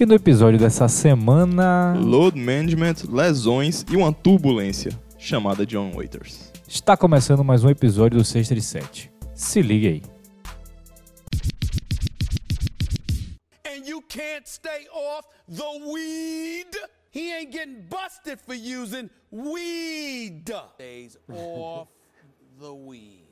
E no episódio dessa semana Load management, lesões e uma turbulência chamada John Waiters. está começando mais um episódio do Sexta de Sete. Se liga aí. and you can't stay off the weed. He ain't getting busted for using weed. Stays off the weed.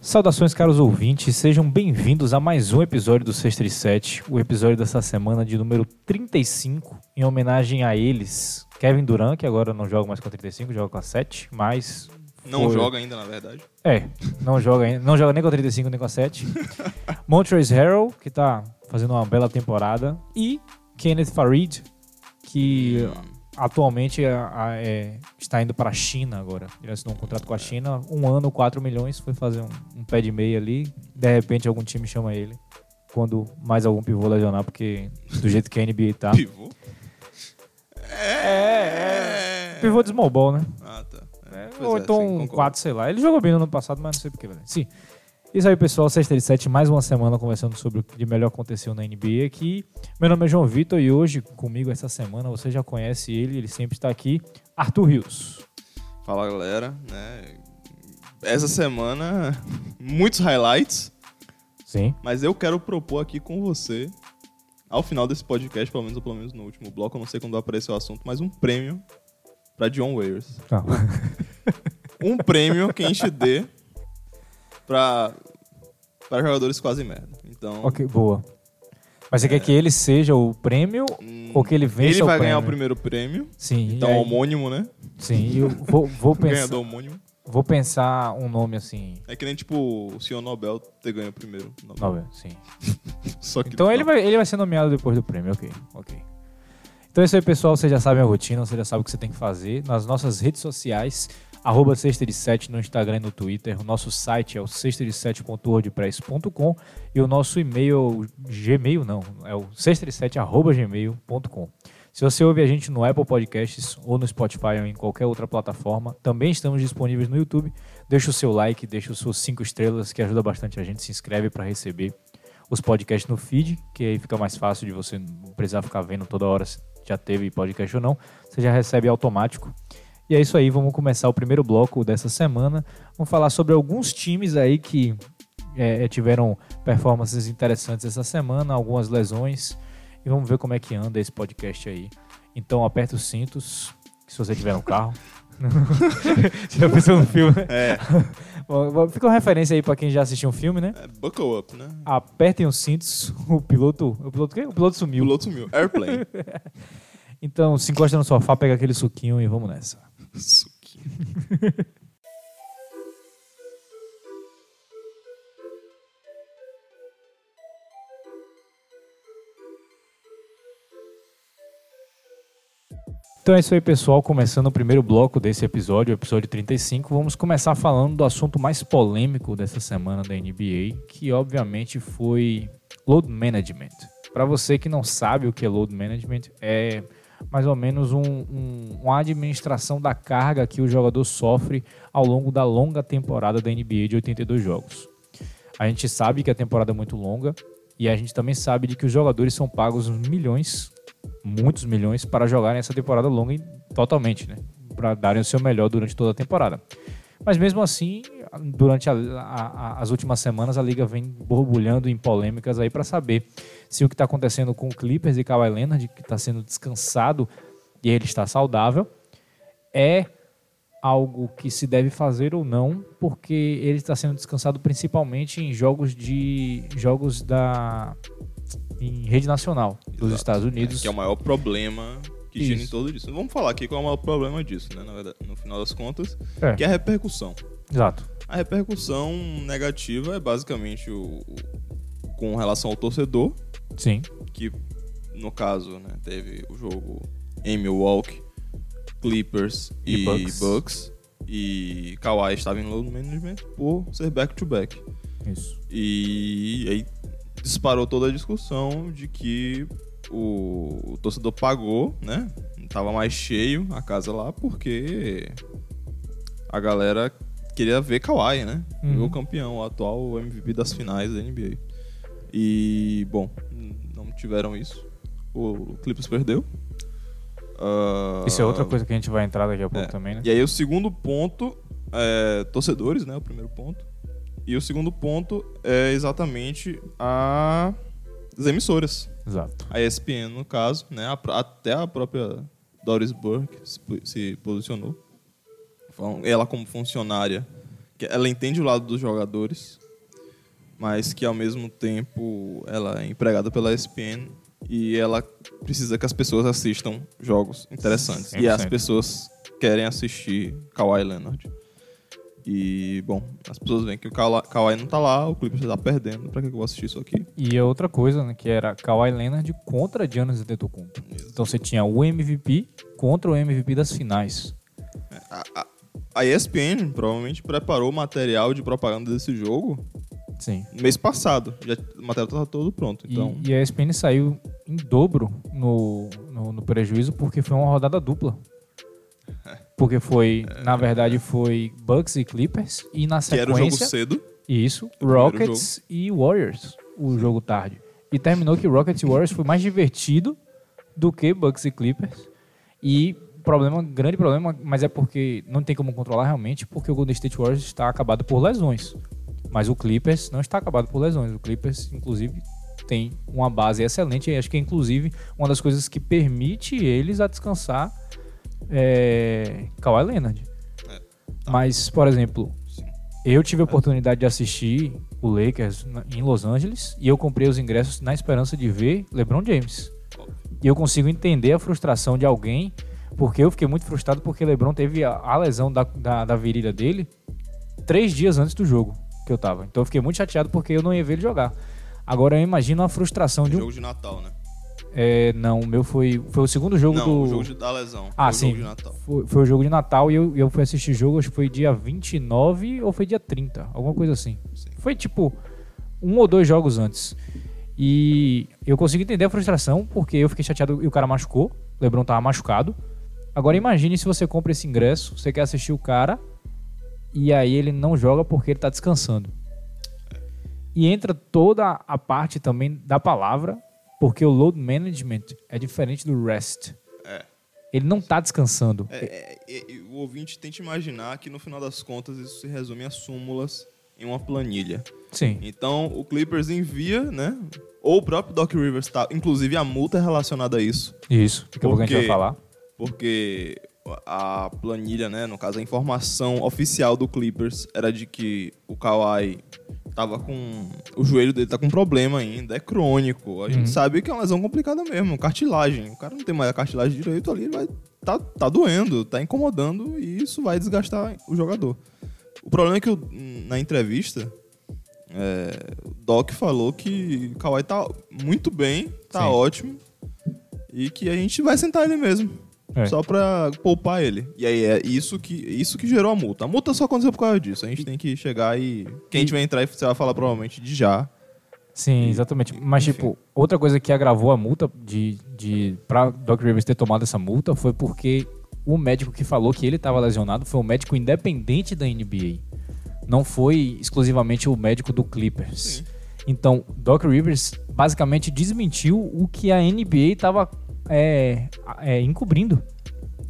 Saudações, caros ouvintes, sejam bem-vindos a mais um episódio do Sexta de Sete, o episódio dessa semana de número 35, em homenagem a eles. Kevin Durant, que agora não joga mais com a 35, joga com a 7, mas. Não foi- joga ainda, na verdade. É, não joga, ainda- não joga nem com a 35 nem com a 7. Montrezl Harrell, que tá fazendo uma bela temporada. E Kenneth Farid, que atualmente a- a- é, está indo para a China agora. Ele assinou um contrato com a China, um ano, 4 milhões, foi fazer um, um pé de meia ali. De repente algum time chama ele. Quando mais algum pivô lesionar, porque do jeito que a NBA tá. Pivô. É, é. Pivô de small ball, né? Ah, tá. É, É, ou é, então sim, um concordo. 4, sei lá. Ele jogou bem no ano passado, mas não sei porquê. velho. Sim. Isso aí, pessoal. Sexta de 7, mais uma semana conversando sobre o que de melhor aconteceu na NBA aqui. Meu nome é João Vitor e hoje comigo essa semana, você já conhece ele, ele sempre está aqui, Arthur Rios. Fala, galera. né? Essa semana, muitos highlights, Sim. mas eu quero propor aqui com você, ao final desse podcast, pelo menos, ou pelo menos no último bloco, eu não sei quando vai aparecer o assunto, mas um prêmio pra John Wayers. Um prêmio que a gente dê pra, pra jogadores quase merda. Então, ok, boa. Mas você quer que ele seja o prêmio hum, ou que ele vença ele o vai ganhar o primeiro prêmio. Sim. Então, aí- homônimo, né? Sim, eu vou, vou, pensar, Ganhador homônimo. vou pensar um nome assim. É que nem, tipo, o senhor Nobel ter ganho o primeiro. Nobel. Não, sim. Só que Então ele não. vai, ele vai ser nomeado depois do prêmio, ok, ok. Então é isso aí, pessoal. Vocês já sabem a rotina, você já sabe o que você tem que fazer. Nas nossas redes sociais, arroba sexta de sete no Instagram e no Twitter. O nosso site é o sexta de sete.wordpress.com e o nosso e-mail, Gmail não, é o sexta de sete arroba gmail.com. Se você ouve a gente no Apple Podcasts ou no Spotify ou em qualquer outra plataforma, também estamos disponíveis no YouTube. Deixa o seu like, deixa os seus cinco estrelas, que ajuda bastante a gente. Se inscreve para receber os podcasts no feed, que aí fica mais fácil de você não precisar ficar vendo toda hora se já teve podcast ou não. Você já recebe automático. E é isso aí, vamos começar o primeiro bloco dessa semana. Vamos falar sobre alguns times aí que é, tiveram performances interessantes essa semana, algumas lesões. E vamos ver como é que anda esse podcast aí. Então aperta os cintos, se você tiver um carro. Você já pensou no filme, né? É, Bom, Fica uma referência aí pra quem já assistiu um filme, né? é buckle up, né? Apertem os cintos, o piloto. O piloto o quê? O piloto O sumiu. piloto sumiu. Airplane. Então se encosta no sofá, pega aquele suquinho e vamos nessa. Suquinho. Então é isso aí, pessoal. Começando o primeiro bloco desse episódio, o episódio 35. Vamos começar falando do assunto mais polêmico dessa semana da NBA, que obviamente foi load management. Para você que não sabe o que é load management, é mais ou menos um- um- uma administração da carga que o jogador sofre ao longo da longa temporada da NBA de 82 jogos. A gente sabe que a temporada é muito longa e a gente também sabe de que os jogadores são pagos milhões, muitos milhões, para jogarem essa temporada longa totalmente, né? Para darem o seu melhor durante toda a temporada. Mas mesmo assim, durante a- a- a- as últimas semanas, a liga vem borbulhando em polêmicas aí para saber se o que está acontecendo com o Clippers e Kawhi Leonard, que está sendo descansado e ele está saudável, é algo que se deve fazer ou não, porque ele está sendo descansado principalmente em jogos de jogos da em rede nacional dos Exato. Estados Unidos. Que é o maior problema que gira em Isso. todo disso. Vamos falar aqui qual é o maior problema disso, né? Na verdade, no final das contas, É, que é a repercussão. Exato. A repercussão negativa é basicamente o, o- com relação ao torcedor, Sim. que no caso, né, teve o jogo em Milwaukee, Clippers E e, Bucks. Bucks. E Kawhi estava em load management por ser back-to-back. Isso. E aí disparou toda a discussão de que o, o torcedor pagou, né? Tava mais cheio a casa lá porque a galera queria ver Kawhi, né? Uhum. O campeão, o atual MVP das finais da NBA. E, bom, não tiveram isso. O Clippers perdeu. Ah, Isso é outra coisa que a gente vai entrar daqui a pouco é. também, né? E aí o segundo ponto é torcedores, né? O primeiro ponto. E o segundo ponto é exatamente a- as emissoras. Exato. A ESPN, no caso, né? Até a própria Doris Burke se, po- se posicionou. Ela como funcionária, ela entende o lado dos jogadores, mas que ao mesmo tempo ela é empregada pela ESPN e ela precisa que as pessoas assistam jogos interessantes. E as 100%. pessoas querem assistir Kawhi Leonard. E, bom, as pessoas veem que o Kawhi não tá lá, o Clippers tá perdendo, pra que eu vou assistir isso aqui? E a outra coisa, né, que era Kawhi Leonard contra Giannis Antetokounmpo. Então você tinha o MVP contra o MVP das finais. A, a, a ESPN provavelmente preparou o material de propaganda desse jogo Sim. mês passado. Já, o material estava todo pronto. E- Então, E, a ESPN saiu em dobro no, no, no prejuízo porque foi uma rodada dupla. Porque foi, na verdade, foi Bucks e Clippers e na que era o jogo sequência cedo. isso, Rockets e Warriors, o jogo tarde. E terminou que Rockets e Warriors foi mais divertido do que Bucks e Clippers. E problema, grande problema, mas é porque não tem como controlar realmente, porque o Golden State Warriors está acabado por lesões. Mas o Clippers não está acabado por lesões. O Clippers, inclusive, tem uma base excelente. E acho que é, inclusive, uma das coisas que permite eles a descansar é Kawhi Leonard. Mas, por exemplo, Sim. eu tive a oportunidade de assistir o Lakers em Los Angeles e eu comprei os ingressos na esperança de ver LeBron James. E eu consigo entender a frustração de alguém, porque eu fiquei muito frustrado porque LeBron teve a, a lesão da, da, da virilha dele três dias antes do jogo que eu tava. Então eu fiquei muito chateado porque eu não ia ver ele jogar. Agora eu imagino a frustração de um. Jogo de Natal, né? É, não, o meu foi, foi o segundo jogo não, do. o jogo de, da lesão. Ah, Foi o sim. jogo de Natal. Foi, foi o jogo de Natal e eu, eu fui assistir jogo, acho que foi dia 29 ou foi dia 30, alguma coisa assim. Sim. Foi tipo um ou dois jogos antes. E eu consigo entender a frustração, porque eu fiquei chateado e o cara machucou. O Lebron tava machucado. Agora imagine se você compra esse ingresso, você quer assistir o cara e aí ele não joga porque ele tá descansando. E entra toda a parte também da palavra, porque o load management é diferente do rest. É. Ele não tá descansando. É, é, é, o ouvinte tente imaginar que no final das contas isso se resume a súmulas em uma planilha. Sim. Então o Clippers envia, né? Ou o próprio Doc Rivers tá. Inclusive a multa é relacionada a isso. Isso. Daqui a pouco a gente vai falar. Porque a planilha, né? No caso, a informação oficial do Clippers era de que o Kawhi tava com. O joelho dele tá com problema ainda, é crônico. A gente Uhum. sabe que é uma lesão complicada mesmo, cartilagem. O cara não tem mais a cartilagem direito ali, vai. Tá, tá doendo, tá incomodando e isso vai desgastar o jogador. O problema é que o- na entrevista. é, o Doc falou que o Kawhi tá muito bem, tá Sim. ótimo. E que a gente vai sentar ele mesmo. É. Só pra poupar ele. E aí é isso que, isso que gerou a multa. A multa só aconteceu por causa disso. A gente tem que chegar e. Quem a gente vai entrar e você vai falar provavelmente de já. Sim, exatamente. Mas, enfim. tipo, outra coisa que agravou a multa de, de pra Doc Rivers ter tomado essa multa foi porque o médico que falou que ele estava lesionado foi um médico independente da NBA. Não foi exclusivamente o médico do Clippers. Sim. Então, Doc Rivers basicamente desmentiu o que a NBA estava é, é, encobrindo.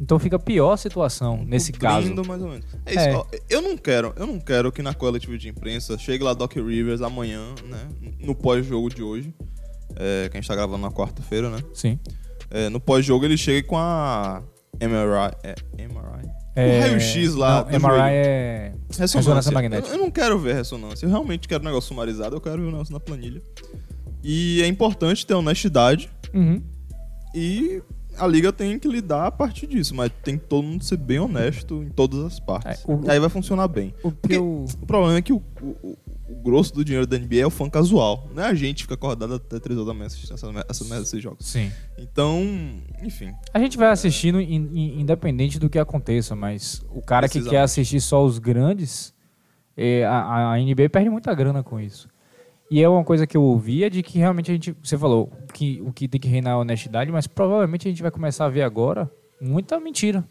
Então fica pior a situação nesse caso. Mais ou menos. É isso. É. ó, eu não quero, eu não quero que na coletiva de imprensa chegue lá Doc Rivers amanhã, né? No pós-jogo de hoje. É, que a gente tá gravando na quarta-feira, né? Sim. É, no pós-jogo ele chega com a MRI. É, MRI? É, o raio-x lá. Não, MRI joelho. é Ressonância. ressonância magnética. Eu, eu não quero ver ressonância. Eu realmente quero um negócio sumarizado. Eu quero ver o negócio na planilha. E é importante ter honestidade. Uhum. E a liga tem que lidar a partir disso. Mas tem que todo mundo ser bem honesto em todas as partes. É, o- E aí vai funcionar bem. O eu... o problema é que o, o- grosso do dinheiro da NBA é o fã casual. Não é a gente que fica acordado até 3 horas da manhã assistindo essa, essa merda desses jogos. Sim. Então, enfim. A gente vai assistindo in- in- independente do que aconteça, mas o cara que quer assistir só os grandes, é, a, a NBA perde muita grana com isso. E é uma coisa que eu ouvi é de que realmente a gente, você falou que o que tem que reinar é a honestidade, mas provavelmente a gente vai começar a ver agora muita mentira.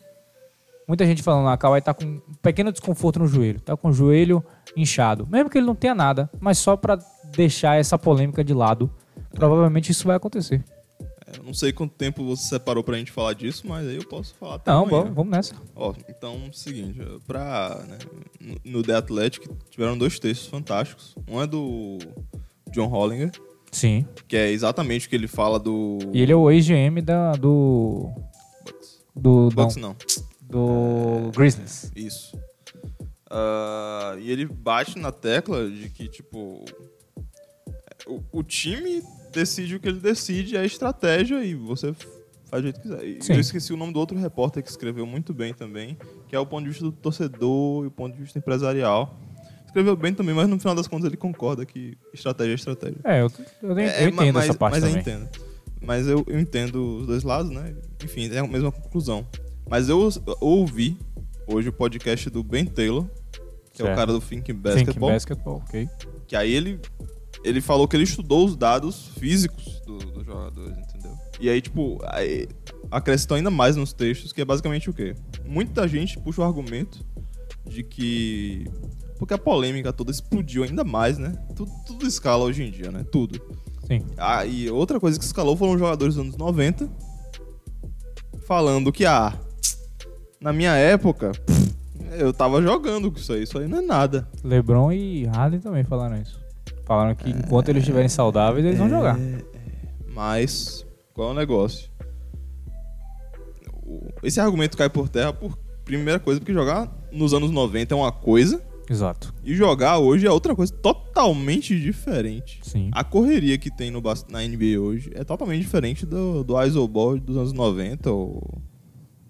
muita gente falando, ah, Kawhi tá com um pequeno desconforto no joelho, tá com o joelho inchado. Mesmo que ele não tenha nada, mas só pra deixar essa polêmica de lado, provavelmente isso vai acontecer. É, Eu não sei quanto tempo você separou pra gente falar disso, mas aí eu posso falar até Não, amanhã. vamos, vamos nessa. Ó, então, seguinte, pra, né, no- The Athletic tiveram dois textos fantásticos. Um é do John Hollinger, Sim. que é exatamente o que ele fala do E ele é o ex-GM da, do. Bucks. Do. Bucks não, do Grizzlies. Isso. Ah, e ele bate na tecla de que, tipo, o, o time decide o que ele decide, é a estratégia e você faz do jeito que quiser. E Sim. eu esqueci o nome do outro repórter que escreveu muito bem também, que é o ponto de vista do torcedor e o ponto de vista empresarial. Escreveu bem também, mas no final das contas ele concorda que estratégia é estratégia. É, eu, eu, nem- eu entendo mas, essa parte mas também. eu entendo. Mas eu, eu entendo os dois lados, né? Enfim, é a mesma conclusão. Mas eu, eu ouvi hoje o podcast do Ben Taylor, que é Certo. o cara do Think Think Basketball, Basketball, ok. que aí ele, ele falou que ele estudou os dados físicos do- dos jogadores, entendeu? E aí, tipo, aí acrescentou ainda mais nos textos, que é basicamente o quê? Muita gente puxa o argumento de que. Porque a polêmica toda explodiu ainda mais, né? Tudo, tudo escala hoje em dia, né? Tudo. Sim. Ah, e outra coisa que escalou foram os jogadores dos anos 90 falando que, ah, na minha época, eu tava jogando com isso aí, isso aí não é nada. LeBron e Harden também falaram isso. Falaram que enquanto eles estiverem saudáveis, eles vão jogar. Mas, qual é o negócio? Esse argumento cai por terra por primeira coisa, porque jogar nos anos 90 é uma coisa Exato. e jogar hoje é outra coisa totalmente diferente. Sim. A correria que tem no, na NBA hoje é totalmente diferente do, do isoball dos anos 90, ou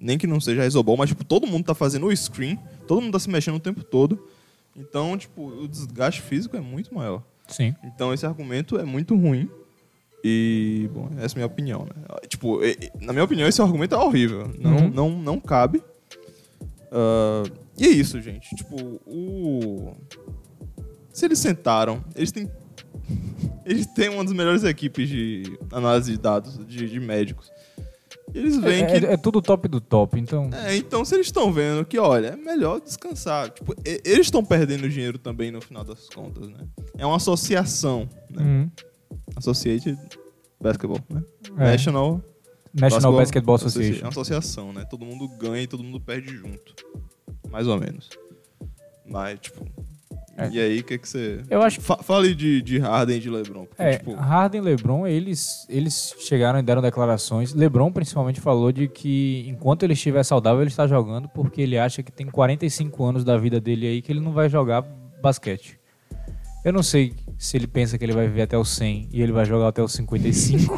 nem que não seja isoball, mas tipo, todo mundo tá fazendo o screen, todo mundo tá se mexendo o tempo todo. Então, tipo, o desgaste físico é muito maior. Sim. Então esse argumento é muito ruim. E, bom, essa é a minha opinião, né? Tipo, na minha opinião, esse argumento é horrível. Não, Uhum. não, não cabe. Ah, e é isso, gente. Tipo, o. Se eles sentaram, eles têm. Eles têm uma das melhores equipes de análise de dados, de, de médicos. Eles veem É, que. é- é tudo top do top, então. É, então se eles estão vendo que, olha, é melhor descansar. Tipo, eles estão perdendo dinheiro também no final das contas, né? É uma associação, né? Uhum. Associated Basketball, né? É. National National Basketball Association. É uma associação, né? Todo mundo ganha e todo mundo perde junto. Mais ou menos. Mas, tipo... É. E aí, o que que você... Eu acho Fa fale de, de Harden e de LeBron. Porque, É, tipo... Harden e LeBron, eles, eles chegaram e deram declarações. LeBron principalmente falou de que enquanto ele estiver saudável, ele está jogando porque ele acha que tem 45 anos da vida dele aí que ele não vai jogar basquete. Eu não sei se ele pensa que ele vai viver até os 100 e ele vai jogar até os 55,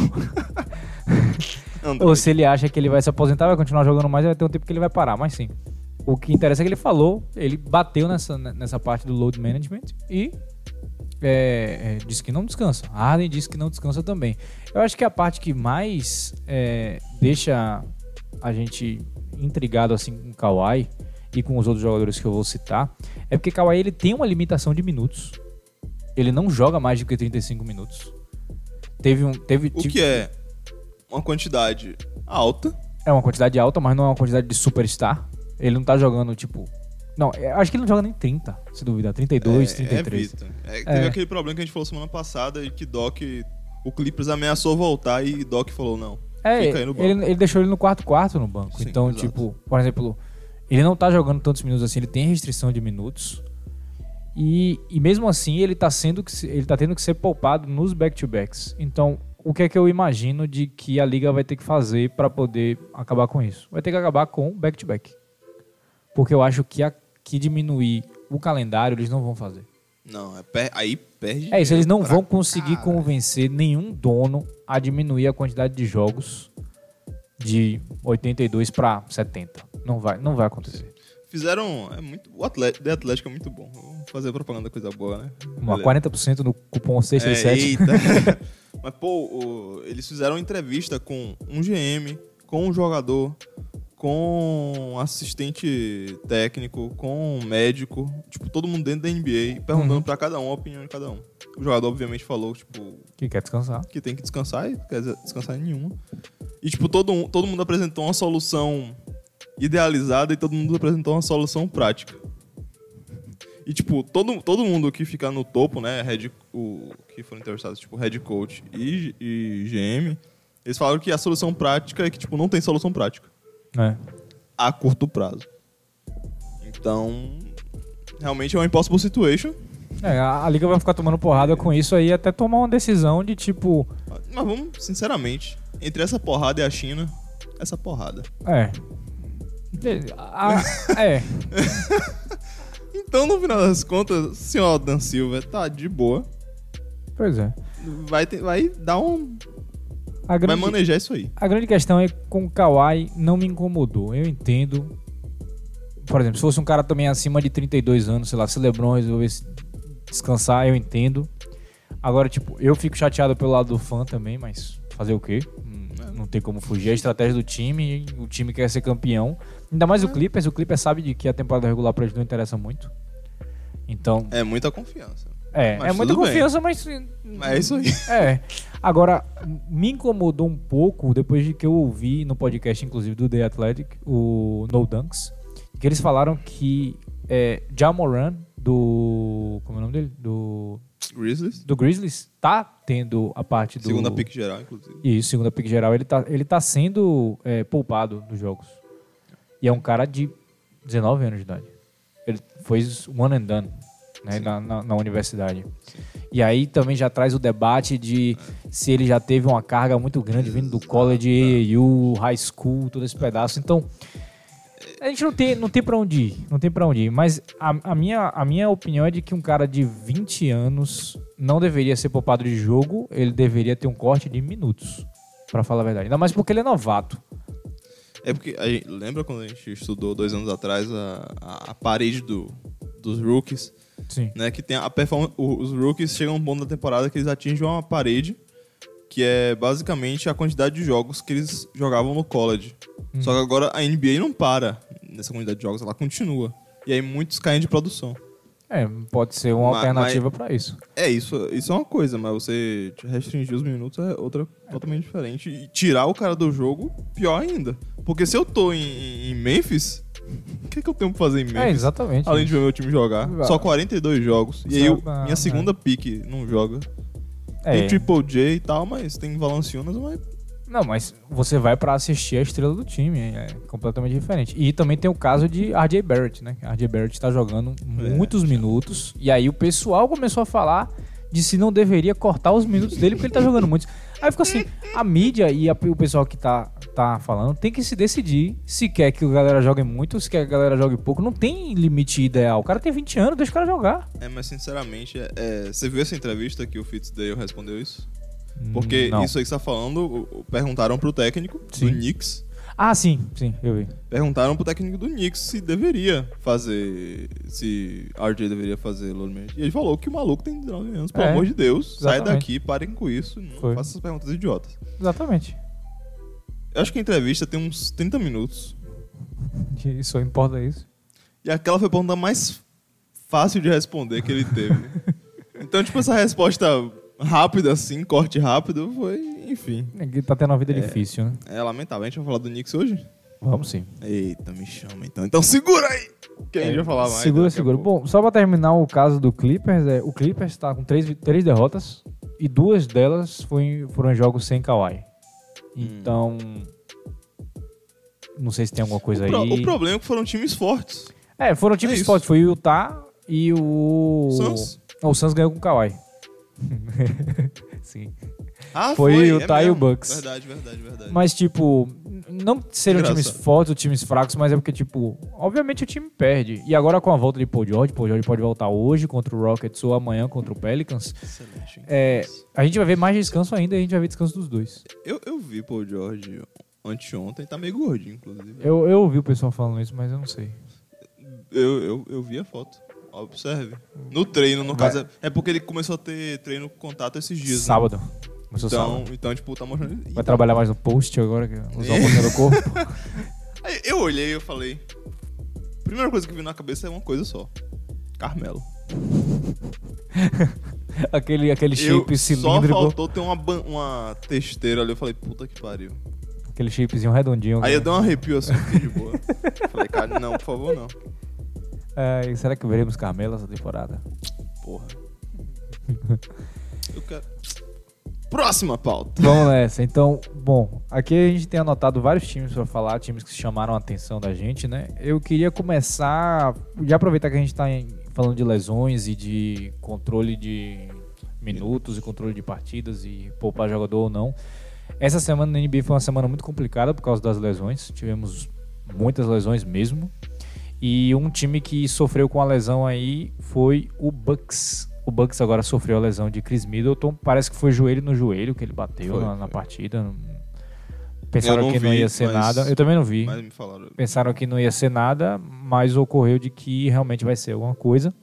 André, ou se ele acha que ele vai se aposentar, vai continuar jogando mais e vai ter um tempo que ele vai parar, mas sim. O que interessa é que ele falou, ele bateu nessa, nessa parte do load management e é, é, disse que não descansa. Harden disse que não descansa também. Eu acho que a parte que mais é, deixa a gente intrigado assim com o Kawhi e com os outros jogadores que eu vou citar é porque Kawhi ele tem uma limitação de minutos. Ele não joga mais do que 35 minutos. Teve um, teve o tipo- que é uma quantidade alta. é uma quantidade alta, mas não é uma quantidade de superstar. Ele não tá jogando tipo não, eu acho que ele não joga nem 30, se duvidar, 32, é, 33. evita. É, teve É. aquele problema que a gente falou semana passada e que Doc... O Clippers ameaçou voltar e Doc falou não. É, ele, ele deixou ele no quarto quarto no banco. Sim, então, exato. tipo, por exemplo, ele não tá jogando tantos minutos assim, ele tem restrição de minutos. E, e mesmo assim, ele tá sendo que ele tá tendo que ser poupado nos back-to-backs. Então, o que é que eu imagino de que a liga vai ter que fazer para poder acabar com isso? Vai ter que acabar com back-to-back. Porque eu acho que a, que diminuir o calendário eles não vão fazer. Não, é per- aí perde É isso, eles não vão conseguir caralho. convencer nenhum dono a diminuir a quantidade de jogos de 82 para 70. Não vai, não vai acontecer. Fizeram. É muito, o Atlético, The Atlético é muito bom. Vamos fazer propaganda coisa boa, né? Uma Beleza. 40% no cupom É, 667. eita. Mas, pô, o- eles fizeram uma entrevista com um GM, com um jogador, com assistente técnico, com médico, tipo, todo mundo dentro da NBA, perguntando Uhum. pra cada um a opinião de cada um. O jogador, obviamente, falou, tipo, que quer descansar. que tem que descansar e não quer descansar em nenhuma. E, tipo, todo, todo mundo apresentou uma solução idealizada e todo mundo apresentou uma solução prática. E, tipo, todo, todo mundo que fica no topo, né, head, o, que foram entrevistados, tipo, head coach e, e GM, eles falaram que a solução prática é que, tipo, não tem solução prática É. a curto prazo. Então, realmente é uma impossible situation. É, a, a liga vai ficar tomando porrada com isso aí até tomar uma decisão de tipo. Mas vamos, sinceramente, entre essa porrada e a China, essa porrada. É. A- é. Então, no final das contas, o senhor Dan Silva tá de boa. Pois é. Vai, ter- vai dar um. A grande, manejar isso aí. a grande questão é que com o Kawhi não me incomodou. Eu entendo. Por exemplo, se fosse um cara também acima de 32 anos, sei lá, se LeBron resolvesse descansar, eu entendo. Agora, tipo, eu fico chateado pelo lado do fã também, mas fazer o quê? Hum, Não tem como fugir. A estratégia do time, o time quer ser campeão. Ainda mais o Clippers. O Clippers sabe de que a temporada regular pra eles não interessa muito. Então, É muita confiança. é, Mas é muita tudo bem. confiança, mas Mas é isso aí. é. Agora, me incomodou um pouco depois de que eu ouvi no podcast, inclusive, do The Athletic, o No Dunks, que eles falaram que é, Jamoran, do. Como é o nome dele? Do. Grizzlies. Do Grizzlies, tá tendo a parte do. Segunda pick geral, inclusive. Isso, segunda pick geral, ele tá, ele tá sendo é, poupado dos jogos. E é um cara de 19 anos de idade. Ele foi one and done né, Sim. na, na- na universidade. E aí também já traz o debate de se ele já teve uma carga muito grande vindo do college, AAU, high school, todo esse pedaço. Então, a gente não tem, não tem pra onde ir, não tem pra onde ir. Mas a, a minha, a minha opinião é de que um cara de 20 anos não deveria ser poupado de jogo, ele deveria ter um corte de minutos, pra falar a verdade. Ainda mais porque ele é novato. É porque, gente- lembra quando a gente estudou dois anos atrás a, a, a parede do, dos rookies? Sim. né? Que tem a performance. Os rookies chegam a um ponto da temporada que eles atingem uma parede que é basicamente a quantidade de jogos que eles jogavam no college. Hum. Só que agora a NBA não para nessa quantidade de jogos, ela continua. E aí muitos caem de produção. É, pode ser uma Ma- alternativa pra isso. É, isso, isso é uma coisa, mas você restringir os minutos é outra totalmente diferente. E tirar o cara do jogo, pior ainda. Porque se eu tô em, em Memphis, o que, que eu tenho pra fazer em Memphis? É, exatamente. Além de ver meu time jogar. Só 42 jogos. E aí, eu- minha segunda pique não joga. É. Tem Triple J e tal, mas tem Valanciunas, mas... Não, mas você vai pra assistir a estrela do time, é completamente diferente. E também tem o caso de RJ Barrett, né? RJ Barrett tá jogando muitos minutos e aí o pessoal começou a falar de se não deveria cortar os minutos dele porque ele tá jogando muitos. Aí ficou assim, a mídia e a- o pessoal que tá, tá falando tem que se decidir se quer que a galera jogue muito se quer que a galera jogue pouco. Não tem limite ideal. O cara tem 20 anos, deixa o cara jogar. É, mas sinceramente, é, é, você viu essa entrevista que o Fitzdale respondeu isso? Porque Não. isso aí que você tá falando, perguntaram pro técnico Sim. do Knicks. Ah, sim, sim, eu vi. Perguntaram pro técnico do Knicks se deveria fazer. Se RJ deveria fazer management. E ele falou que o maluco tem 19 anos, pelo É, amor de Deus. Sai exatamente. daqui, parem com isso. Não Foi. faça essas perguntas idiotas. Exatamente. Eu acho que a entrevista tem uns 30 minutos. Isso importa isso. E aquela foi a pergunta mais fácil de responder que ele teve. então, tipo, essa resposta rápida, assim, corte rápido, foi, enfim. Ninguém Tá tendo uma vida difícil, né? É lamentável. A gente vai falar do Knicks hoje? Vamos sim. Eita, me chama então. Então segura aí! Que a gente vai falar mais. Segura, segura. Bom, só pra terminar o caso do Clippers, é, o Clippers tá com três, três derrotas e duas delas foi, foram em jogos sem Kawhi. Então, não sei se tem alguma coisa o, pro- aí. o problema é que foram times fortes. É, foram times isso. fortes. Foi o Utah e o... Suns? O Suns ganhou com o Kawhi. Sim. Ah, Foi foi, o é Utah e o. Bucks. Verdade, verdade, verdade. Mas, tipo, não seriam Engraçado. times fortes ou times fracos, mas é porque, tipo, obviamente o time perde. E agora com a volta de Paul George, Paul George pode voltar hoje contra o Rockets ou amanhã contra o Pelicans. Excelente. É, a gente vai ver mais descanso ainda e a gente vai ver descanso dos dois. Eu, eu vi Paul George anteontem, tá meio gordinho, inclusive. Eu, eu ouvi o pessoal falando isso, mas eu não sei. Eu, eu, eu vi a foto. Observe. No treino, no Vai. caso. É é porque ele começou a ter treino com contato esses dias. né? Começou Então, então, tipo, tá mostrando. Vai Então, trabalhar mais no post agora, que usar um pouquinho do corpo. aí eu olhei e eu falei. Primeira coisa que veio na cabeça é uma coisa só. Carmelo. aquele aquele eu shape só cilíndrico. faltou ter uma, uma testeira ali. Eu falei, puta que pariu. Aquele shapezinho redondinho. Aí eu dei um arrepio assim, de boa. Falei, cara, não, por favor, não. É, e será que veremos Carmelo essa temporada? Porra. Eu quero. Próxima pauta. Vamos nessa. Então, bom, aqui a gente tem anotado vários times pra falar, times que chamaram a atenção da gente, né? Eu queria começar, já aproveitar que a gente tá em- falando de lesões e de controle de minutos e controle de partidas e poupar jogador ou não. Essa semana na NBA foi uma semana muito complicada por causa das lesões. Tivemos muitas lesões mesmo. E um time que sofreu com a lesão aí foi o Bucks. O Bucks agora sofreu a lesão de Chris Middleton. Parece que foi joelho no joelho que ele bateu Foi, na, na foi. partida. Pensaram não que não vi, ia ser mas- nada. Eu também não vi. Pensaram que não ia ser nada, mas ocorreu de que realmente vai ser alguma coisa.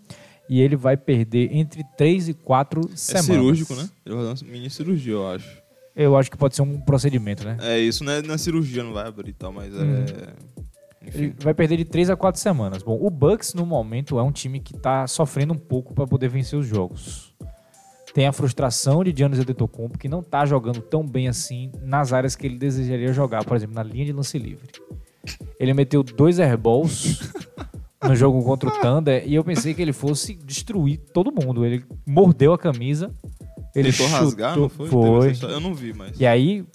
E ele vai perder entre 3 e 4 É semanas. cirúrgico, né? Ele vai fazer uma mini cirurgia, eu acho. Eu acho que pode ser um procedimento, né? É isso, né? Na cirurgia não vai abrir e tal, mas Hum. é. Enfim. vai perder de 3 a 4 semanas. Bom, o Bucks no momento é um time que tá sofrendo um pouco para poder vencer os jogos. Tem a frustração de Giannis Antetokounmpo que não tá jogando tão bem assim nas áreas que ele desejaria jogar, por exemplo, na linha de lance livre. Ele meteu dois airballs no jogo contra o Thunder e eu pensei que ele fosse destruir todo mundo. Ele mordeu a camisa, ele Tentou chutou, rasgar, não foi? Foi. Eu não vi, mas. E aí,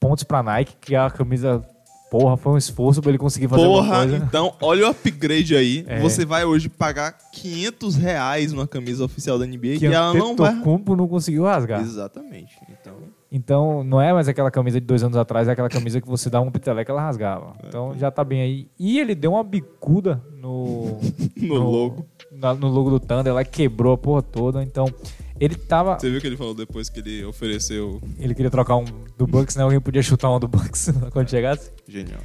pontos pra Nike, que a camisa, porra, foi um esforço pra ele conseguir fazer Porra, coisa. então, olha o upgrade aí. É. Você vai hoje pagar 500 reais numa camisa oficial da NBA que e ela não vai. Antetokounmpo não conseguiu rasgar. Exatamente. Então, Então, não é mais aquela camisa de dois anos atrás, é aquela camisa que você dá um piteleca e ela rasgava. É. Então, já tá bem aí. E ele deu uma bicuda no... no logo. na- no logo do Thunder, ela quebrou a porra toda. Então, ele tava... Você viu o que ele falou depois que ele ofereceu. Ele queria trocar um do Bucks, né? Alguém podia chutar um do Bucks quando chegasse. Genial.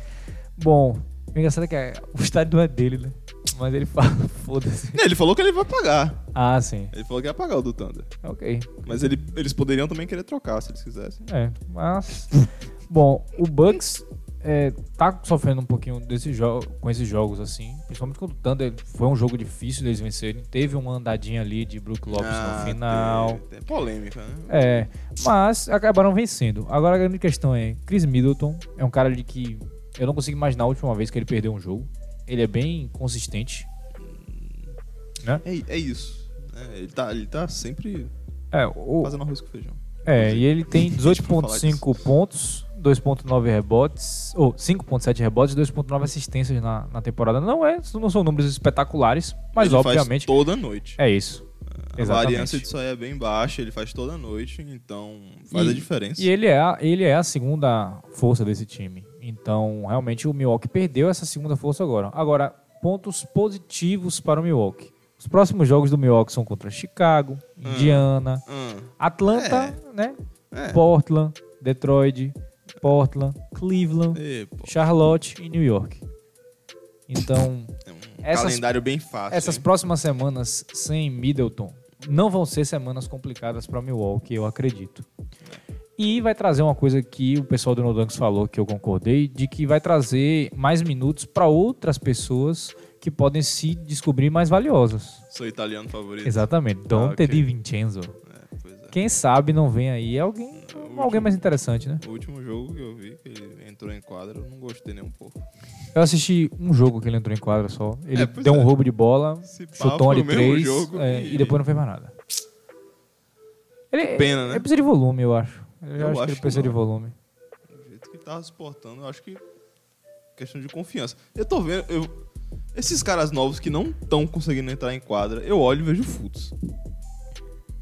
Bom, o engraçado é que é- o estádio não é dele, né? Mas ele fala, foda-se. Não, Ele falou que ele vai pagar. Ah, sim. Ele falou que ia pagar o do Thunder. Ok. Mas ele- eles poderiam também querer trocar se eles quisessem. É, mas. Bom, o Bucks é, tá sofrendo um pouquinho desse com esses jogos, assim. Principalmente quando o Thunder foi um jogo difícil deles vencerem. Teve uma andadinha ali de Brook Lopes Ah, no final. Tem polêmica, né? É, mas acabaram vencendo. Agora a grande questão é: Chris Middleton é um cara de que eu não consigo imaginar a última vez que ele perdeu um jogo. Ele é bem consistente. É, é isso. É, ele, tá, ele tá sempre É, o, fazendo arroz com feijão. É, e ele tem Pra falar 18,5 pontos, 2,9 rebotes, ou 5,7 rebotes e 2,9 assistências na, na temporada. Não é, não são números espetaculares, mas ele obviamente faz toda noite. é isso. A variância disso aí é bem baixa, ele faz toda noite, então faz E- a diferença. E ele é, a, ele é a segunda força desse time. Então, realmente, o Milwaukee perdeu essa segunda força agora. Agora, pontos positivos para o Milwaukee. Os próximos jogos do Milwaukee são contra Chicago, Indiana, Hum, Atlanta, né? é. Portland, Detroit, Portland, Cleveland, E, Charlotte e New York. Então, é um essas- calendário bem fácil. essas hein? próximas semanas sem Middleton não vão ser semanas complicadas para Milwaukee, eu acredito. E vai trazer uma coisa que o pessoal do No Dunks falou, que eu concordei, de que vai trazer mais minutos para outras pessoas que podem se descobrir mais valiosas. Seu italiano favorito. Exatamente. Dante ok. Di Vincenzo. É, é. Quem sabe não vem aí alguém, último- alguém mais interessante, né? O último jogo que eu vi, que ele entrou em quadra, eu não gostei nem um pouco. Eu assisti um jogo que ele entrou em quadra só. Ele É, deu um é. roubo de bola, Se chutou mesmo três é, e- e depois não fez mais nada. Ele, Pena, né? Ele precisa de volume, eu acho. Eu, Eu acho, que acho ele que precisa de volume. Do jeito que ele tava se portando, eu acho que. Questão de confiança. Eu tô vendo. Eu, esses caras novos que não estão conseguindo entrar em quadra, eu olho e vejo futs.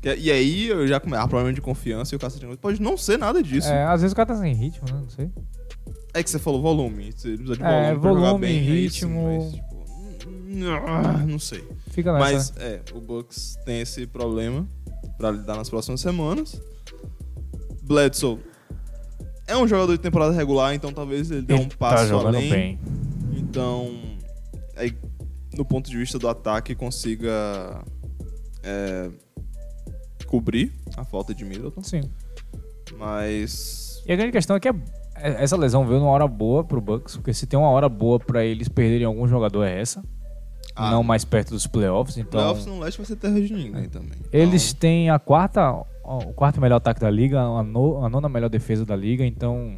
Que- E aí eu já começo. Ah, problema de confiança e o cacete de negócio. Pode não ser nada disso. É, às vezes o cara tá sem ritmo, né? Não sei. É que você falou volume. Você precisa de É, volume. pra jogar volume, bem, aí ritmo. mas, tipo, não, não sei. Fica nessa. Mas é, o Bucks tem esse problema pra lidar nas próximas semanas. Bledsoe é um jogador de temporada regular, então talvez ele dê ele um tá passo jogando além. bem. Então, aí, no ponto de vista do ataque, consiga é, cobrir a falta de Middleton. Sim. Mas E a grande questão é que é- é- essa lesão veio numa hora boa pro Bucks, porque se tem uma hora boa pra eles perderem algum jogador é essa. Ah. não mais perto dos playoffs, então... playoffs no leste vai ser terra de ninguém também. Eles Então, têm a quarta, o quarto melhor ataque da liga, a, no- a nona melhor defesa da liga, então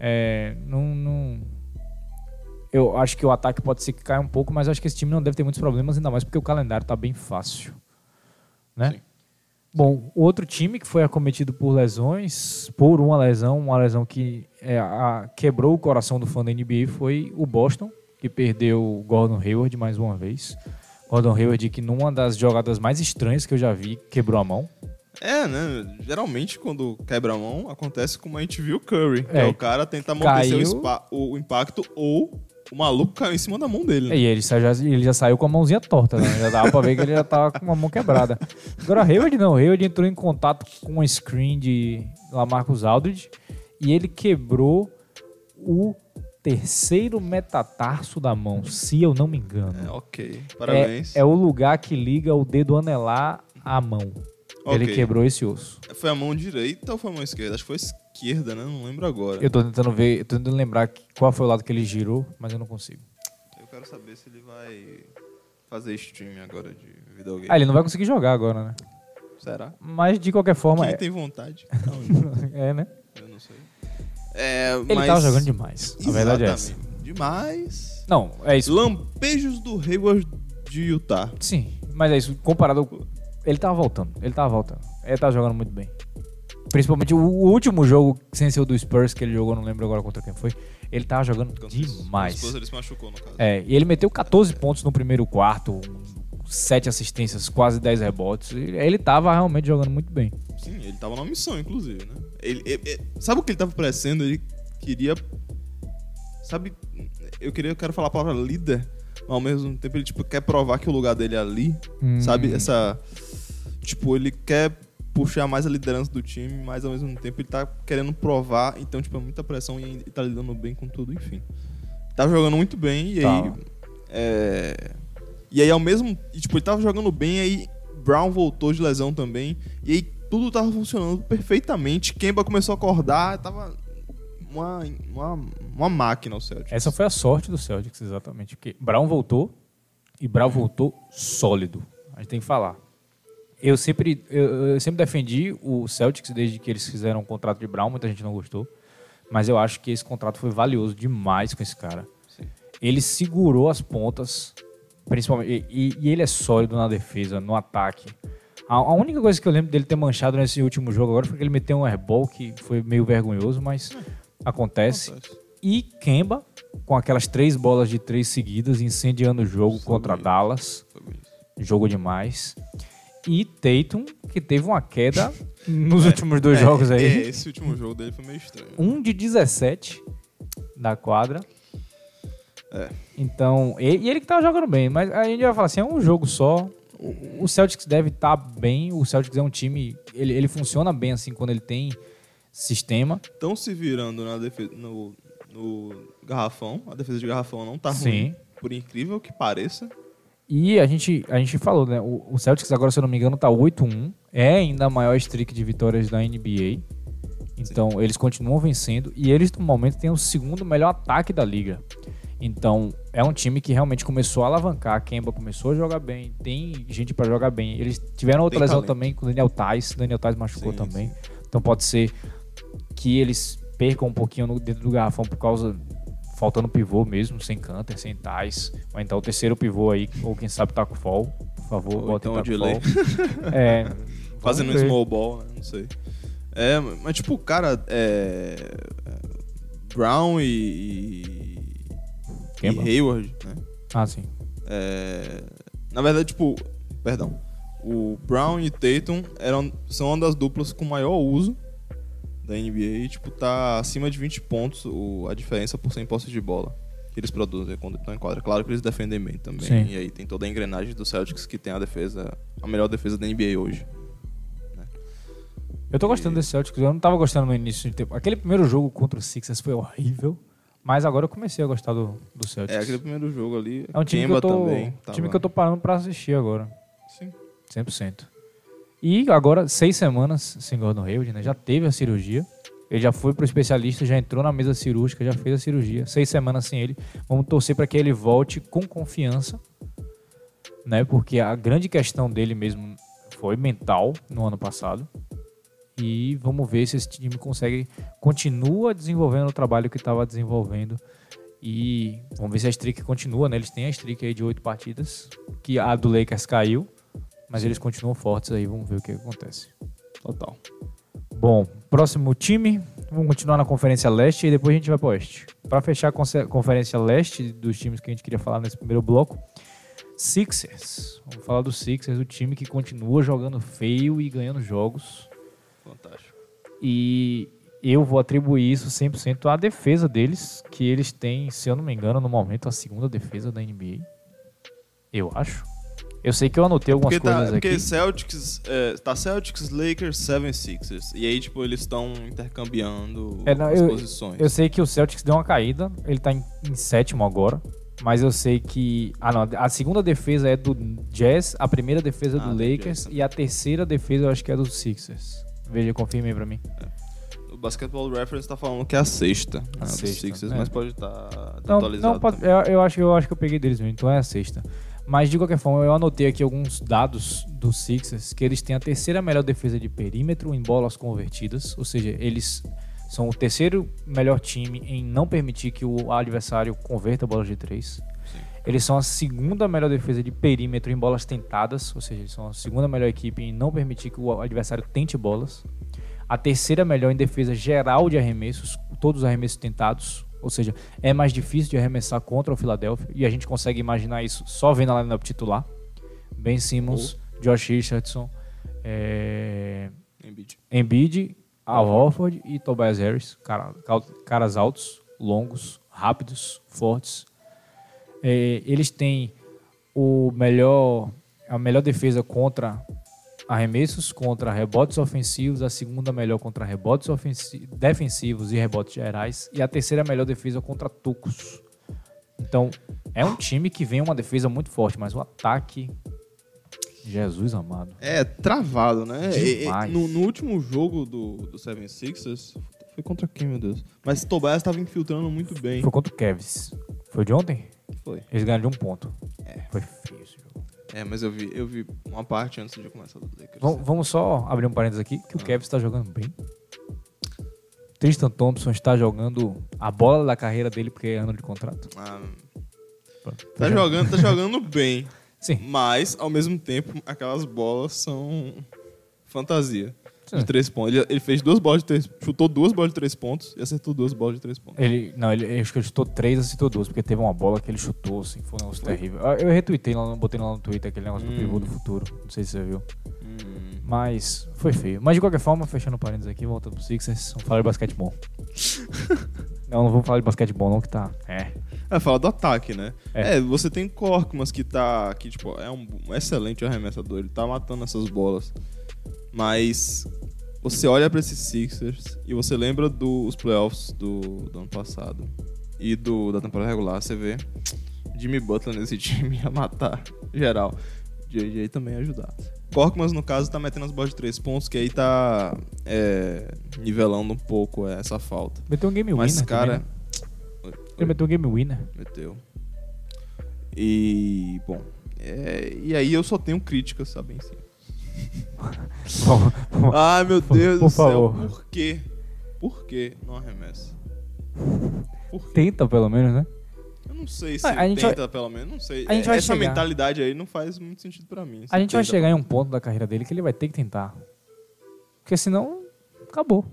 É, não, não- Eu acho que o ataque pode ser que caia um pouco, mas acho que esse time não deve ter muitos problemas, ainda mais porque o calendário tá bem fácil. Né? Sim. Bom, o outro time que foi acometido por lesões, por uma lesão, uma lesão que é, a- quebrou o coração do fã da NBA foi o Boston, que perdeu o Gordon Hayward mais uma vez. Gordon Hayward que numa das jogadas mais estranhas que eu já vi, quebrou a mão. É, né? Geralmente quando quebra a mão, acontece como a gente viu o Curry. que É. É, o cara tenta amortecer o, Caiu. spa- o impacto ou o maluco caiu em cima da mão dele. né? E ele, sa- já, ele já saiu com a mãozinha torta, né? Já dava pra ver que ele já tava com uma mão quebrada. Agora, Hayward não. Hayward entrou em contato com um screen de Lamarcus Aldridge e ele quebrou o terceiro metatarso da mão, se eu não me engano. É, ok. É, Parabéns. é o lugar que liga o dedo anelar à mão. Ele Ok. quebrou esse osso. Foi a mão direita ou foi a mão esquerda? Acho que foi a esquerda, né? Não lembro agora. Eu tô tentando ver, eu tô tentando lembrar qual foi o lado que ele girou, mas eu não consigo. Eu quero saber se ele vai fazer stream agora de videogame. Ah, ele não vai conseguir jogar agora, né? Será? Mas de qualquer forma, Quem é, tem vontade? Não, é, né? eu não sei. É, Ele mas... tava jogando demais. A verdade é essa. Exatamente. Demais. Não, é isso. Lampejos do Hayward de Utah. Sim, mas é isso. Comparado. com- Ele tava voltando. Ele tava voltando. Ele tava jogando muito bem. Principalmente o, último jogo sem ser o do Spurs que ele jogou, não lembro agora contra quem foi. Ele tava jogando demais. Esposo ele se machucou, no caso. É, e ele meteu 14 pontos no primeiro quarto, 7 assistências, quase 10 rebotes. Ele, tava realmente jogando muito bem. Sim, ele tava numa missão, inclusive, né? Ele, ele- ele- sabe o que ele tava parecendo? Ele queria. Sabe, eu queria, eu quero falar a palavra líder, mas ao mesmo tempo ele tipo, quer provar que o lugar dele é ali. Hum. Sabe? Essa. Tipo, ele quer puxar mais a liderança do time, mas ao mesmo tempo ele tá querendo provar, então, tipo, é muita pressão e tá lidando bem com tudo, enfim. Tava jogando muito bem e Tá. aí. É... E aí, ao mesmo. e, tipo, ele tava jogando bem, aí Brown voltou de lesão também. E aí tudo tava funcionando perfeitamente. Kemba começou a acordar, tava uma, uma, uma máquina o Celtics. Essa foi a sorte do Celtics, exatamente. Porque Brown voltou e Brown voltou sólido. A gente tem que falar. Eu sempre, eu, eu sempre defendi o Celtics desde que eles fizeram o contrato de Brown, muita gente não gostou. Mas eu acho que esse contrato foi valioso demais com esse cara. Sim. Ele segurou as pontas, principalmente. E, e ele é sólido na defesa, no ataque. A, a única coisa que eu lembro dele ter manchado nesse último jogo agora foi que ele meteu um airball que foi meio vergonhoso, mas acontece. Acontece. E Kemba, com aquelas três bolas de três seguidas, incendiando o jogo Foi contra bonito. Dallas. Jogo demais. E Tatum, que teve uma queda nos últimos dois jogos É, aí. é, esse último jogo dele foi meio estranho. Um de 17 da quadra. É. Então, e, e ele que tava jogando bem, mas a gente vai falar assim, é um jogo só. O, o Celtics deve estar bem, o Celtics é um time, ele, ele funciona bem assim quando ele tem sistema. Estão se virando na defesa, no, no garrafão. A defesa de garrafão não tá Sim. ruim. Por incrível que pareça. E a gente, a gente falou, né? O, o Celtics agora, se eu não me engano, tá 8-1. É ainda a maior streak de vitórias da NBA. Então, eles continuam vencendo. E eles, no momento, têm o segundo melhor ataque da liga. Então, é um time que realmente começou a alavancar. A Kemba começou a jogar bem. Tem gente pra jogar bem. Eles tiveram outra Tem lesão talento. também com o Daniel Tais. Daniel Tais machucou Sim, também. Então, pode ser que eles percam um pouquinho no, dentro do garrafão por causa faltando pivô mesmo, sem Canter, sem Tais. Ou então o terceiro pivô aí, ou quem sabe Taco Fall. Por favor, Ou bota então Taco. Fall. é, Fazendo um small ball, né? Não sei. É, mas tipo, cara, é. Brown e. e, e? Hayward, né? Ah, sim. É, na verdade, tipo, perdão. O Brown e Tatum eram, são uma das duplas com maior uso da NBA tipo, tá acima de 20 pontos o, a diferença por 100 posses de bola que eles produzem quando estão em quadra. Claro que eles defendem bem também. Sim. E aí tem toda a engrenagem do Celtics que tem a defesa, a melhor defesa da NBA hoje. Eu tô gostando desse Celtics. Eu não tava gostando no início de tempo. Aquele primeiro jogo contra o Sixers foi horrível. Mas agora eu comecei a gostar do, do Celtics. É, aquele primeiro jogo ali. É um time, que eu, tô, também. time tava- que eu tô parando pra assistir agora. Sim. 100%. E agora, seis semanas sem Gordon Hayward, né? Já teve a cirurgia. Ele já foi pro especialista, já entrou na mesa cirúrgica, já fez a cirurgia. Seis semanas sem ele. Vamos torcer para que ele volte com confiança, né? Porque a grande questão dele mesmo foi mental no ano passado. E vamos ver se esse time consegue continua desenvolvendo o trabalho que estava desenvolvendo. E vamos ver se a streak continua, né? Eles têm a streak aí de oito partidas, que a do Lakers caiu, mas eles continuam fortes aí, vamos ver o que acontece. Total. Bom, próximo time, vamos continuar na Conferência Leste e depois a gente vai para o Oeste. Para fechar a Conferência Leste, dos times que a gente queria falar nesse primeiro bloco, Sixers. Vamos falar do Sixers, o time que continua jogando feio e ganhando jogos. Fantástico. E eu vou atribuir isso 100% à defesa deles, que eles têm, se eu não me engano, no momento, a segunda defesa da NBA. Eu acho. Eu sei que eu anotei algumas Porque, tá, coisas porque aqui. Celtics, é, tá Celtics, Lakers, 76ers. E aí, tipo, eles estão intercambiando É, não, as eu- posições. Eu sei que o Celtics deu uma caída, ele tá em, em sétimo agora. Mas eu sei que. Ah, não. A segunda defesa é do Jazz, a primeira defesa é Ah, do do Lakers e a terceira defesa eu acho que é do Sixers. Veja, confirme aí pra mim. O Basketball Reference tá falando que é a sexta, né, dos sexta, Sixers, é. mas pode estar Não, atualizado não pode- eu, eu acho, eu acho que eu peguei deles mesmo, então é a sexta. Mas de qualquer forma, eu anotei aqui alguns dados do Sixers, que eles têm a terceira melhor defesa de perímetro em bolas convertidas, ou seja, eles são o terceiro melhor time em não permitir que o adversário converta bolas de três. Eles são a segunda melhor defesa de perímetro em bolas tentadas, ou seja, eles são a segunda melhor equipe em não permitir que o adversário tente bolas. A terceira melhor em defesa geral de arremessos, todos os arremessos tentados, ou seja, é mais difícil de arremessar contra o Philadelphia e a gente consegue imaginar isso só vendo a lineup titular. Ben Simmons, Josh Richardson, é... Embiid. Embiid, Al Horford e Tobias Harris, cara- caras altos, longos, rápidos, fortes. É, eles têm o melhor, a melhor defesa contra arremessos, contra rebotes ofensivos, a segunda melhor contra rebotes defensivos e rebotes gerais, e a terceira melhor defesa contra tocos. Então, é um time que vem uma defesa muito forte, mas o ataque. Jesus amado. É, travado, né? E- e- no, no último jogo do, do 76ers, foi contra quem, meu Deus? Mas Tobias tava infiltrando muito bem. Foi contra o Cavs. Foi de ontem? Foi. Eles ganharam de um ponto. É. Foi feio. É, mas eu vi, eu vi uma parte antes de começar do Lakers. Vamos, vamos só abrir um parênteses aqui, que o Cavs está jogando bem. Tristan Thompson está jogando a bola da carreira dele porque é ano de contrato. Ah, Pronto. tá jogando, tá jogando bem. Sim. Mas, ao mesmo tempo, aquelas bolas são fantasia. De três pontos. Ele, ele fez duas bolas de três chutou duas bolas de três pontos e acertou duas bolas de três pontos. Ele, não, ele, acho que ele chutou três, acertou duas, porque teve uma bola que ele chutou, assim, foi um negócio terrível. Eu, eu retuitei lá, botei lá no Twitter aquele negócio do Hum. pivô do futuro. Não sei se você viu. Hum. Mas foi feio. Mas de qualquer forma, fechando parênteses aqui, voltando pro Sixers, vamos falar de basquetebol. não, não vou falar de basquetebol, não, que tá. É. É, fala do ataque, né? É. É, você tem Korkmaz que tá. que, tipo, é um excelente arremessador, ele tá matando essas bolas. Mas você olha pra esses Sixers e você lembra dos playoffs do, do ano passado e do, da temporada regular, você vê Jimmy Butler nesse time ia matar geral. JJ também ia ajudar. Korkmaz, no caso, tá metendo as bolas de três pontos, que aí tá é, nivelando um pouco essa falta. Meteu um game Mas, winner. cara. também, né? Ele meteu um game winner. Meteu. E, bom, é, e aí eu só tenho críticas, sabe? Vamos- Ai, meu Deus por do céu, favor. por quê? Por que não arremessa? Tenta, pelo menos, né? Eu não sei se a gente tenta, pelo menos, não sei. a gente vai Essa chegar. mentalidade aí não faz muito sentido pra mim. A gente vai chegar em um ponto da carreira dele que ele vai ter que tentar. Porque senão, acabou.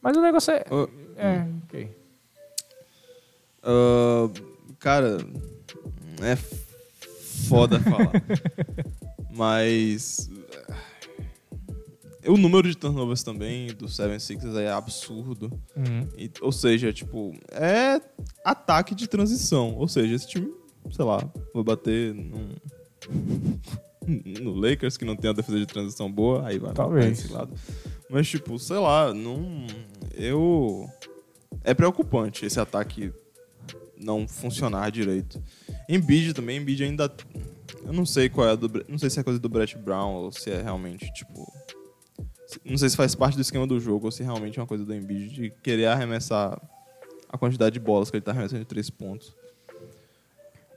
Mas o negócio é. Ô, É, ok. ah, cara, é foda falar. Mas. eh, O número de turnovers também do 76ers é absurdo. Uhum. E- ou seja, tipo, é ataque de transição. Ou seja, esse time, sei lá, vai bater num- no Lakers, que não tem a defesa de transição boa, aí vai Talvez. esse lado. Mas, tipo, sei lá, não. Eu. É preocupante esse ataque não funcionar direito. Embiid também, Embiid ainda. Eu não sei qual é a do. Não sei se é coisa do Brett Brown ou se é realmente, tipo. Não sei se faz parte do esquema do jogo ou se realmente é uma coisa do Embiid de querer arremessar a quantidade de bolas que ele tá arremessando de três pontos.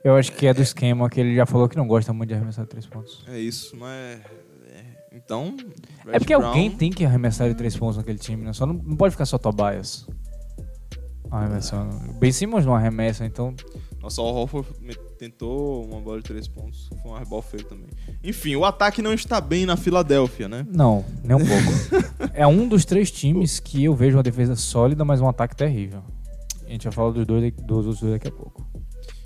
Eu acho que é do esquema que ele já falou que não gosta muito de arremessar três pontos. É isso, mas. é- Então. É Brett porque Brown- alguém tem que arremessar de três pontos naquele time, né? Só não, não pode ficar só Tobias arremessando. Ben Simmons não arremessa, então. Nossa, o Horford tentou uma bola de três pontos. Foi um airball feio também. Enfim, o ataque não está bem na Filadélfia, né? Não, nem um pouco. é um dos três times que eu vejo uma defesa sólida, mas um ataque terrível. A gente vai falar dos, dois, dos outros dois daqui a pouco.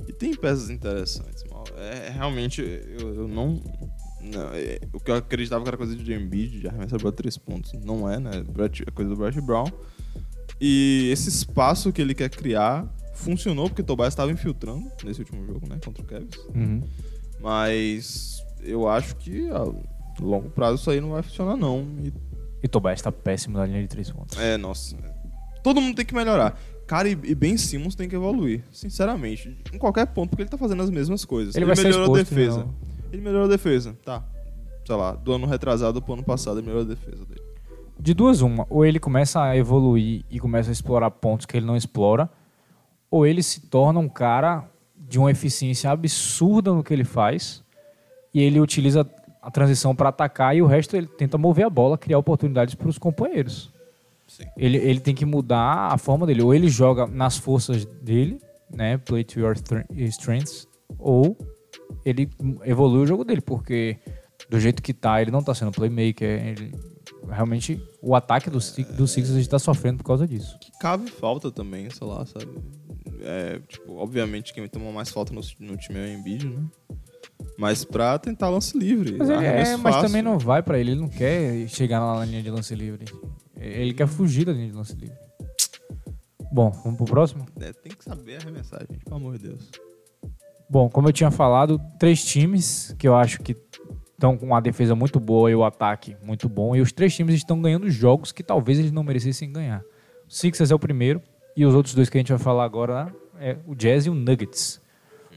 E tem peças interessantes. mal. É, realmente, eu, eu não. não, é, o que eu acreditava que era coisa de Embiid, de arremessar bola de três pontos. Não é, né? É coisa do Brett Brown. E esse espaço que ele quer criar funcionou porque o Tobias estava infiltrando nesse último jogo, né? Contra o Cavs. Uhum. Mas eu acho que a longo prazo isso aí não vai funcionar, não. E E Tobias tá péssimo na linha de três pontos. É, nossa. Todo mundo tem que melhorar. Cara, e, e Ben Simmons tem que evoluir, sinceramente. Em qualquer ponto, porque ele tá fazendo as mesmas coisas. Ele ser melhorou a defesa. não. Ele melhorou a defesa, tá. Sei lá, do ano retrasado pro ano passado, ele melhorou a defesa dele. De duas, uma. Ou ele começa a evoluir e começa a explorar pontos que ele não explora, ou ele se torna um cara de uma eficiência absurda no que ele faz e ele utiliza a transição para atacar e o resto ele tenta mover a bola, criar oportunidades para os companheiros. Sim. Ele, ele tem que mudar a forma dele. Ou ele joga nas forças dele, né? Play to your thre- strengths, ou ele evolui o jogo dele, porque do jeito que tá, ele não tá sendo playmaker. Ele, realmente, o ataque do, Six- do Sixers está sofrendo por causa disso. Que cave falta também, sei lá, sabe? É, tipo, obviamente quem toma mais falta no, no time é o Embiid, né? Mas pra tentar lance livre. Mas, ele, é, mas também não vai pra ele, ele não quer chegar na linha de lance livre. Ele quer fugir da linha de lance livre. Bom, vamos pro próximo? É, tem que saber arremessar, gente, pelo amor de Deus. Bom, como eu tinha falado, três times que eu acho que estão com uma defesa muito boa e o ataque muito bom. E os três times estão ganhando jogos que talvez eles não merecessem ganhar. O Sixers é o primeiro e os outros dois que a gente vai falar agora é o Jazz e o Nuggets.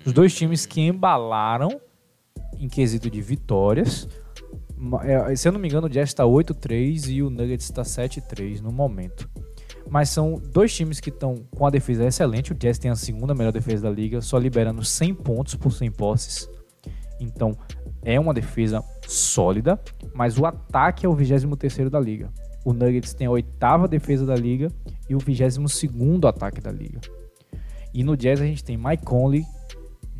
Os dois times que embalaram em quesito de vitórias. Ma- é, Se eu não me engano, o Jazz está 8-3 e o Nuggets está 7-3 no momento. Mas são dois times que estão com a defesa excelente. O Jazz tem a segunda melhor defesa da liga, só liberando 100 pontos por 100 posses. Então, é uma defesa sólida, mas o ataque é o 23º da liga. O Nuggets tem a oitava defesa da liga e o 22º ataque da liga. E no Jazz a gente tem Mike Conley,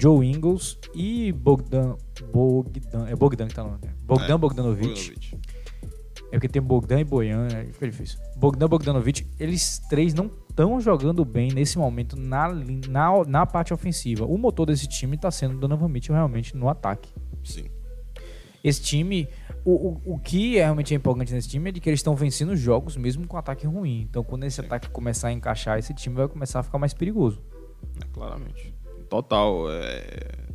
Joe Ingles e Bogdan... Bogdan é Bogdan que tá no nome. né? Bogdan É, Bogdanovic. É porque tem Bogdan e Boyan, aí fica difícil. Bogdan Bogdanovic, eles três não estão jogando bem nesse momento na, na, na parte ofensiva. O motor desse time está sendo Donovan Mitchell realmente no ataque. Sim. Esse time, o, o, o que é realmente é empolgante nesse time é de que eles estão vencendo jogos mesmo com ataque ruim. Então quando esse ataque começar a encaixar, esse time vai começar a ficar mais perigoso. É, claramente. Total. É...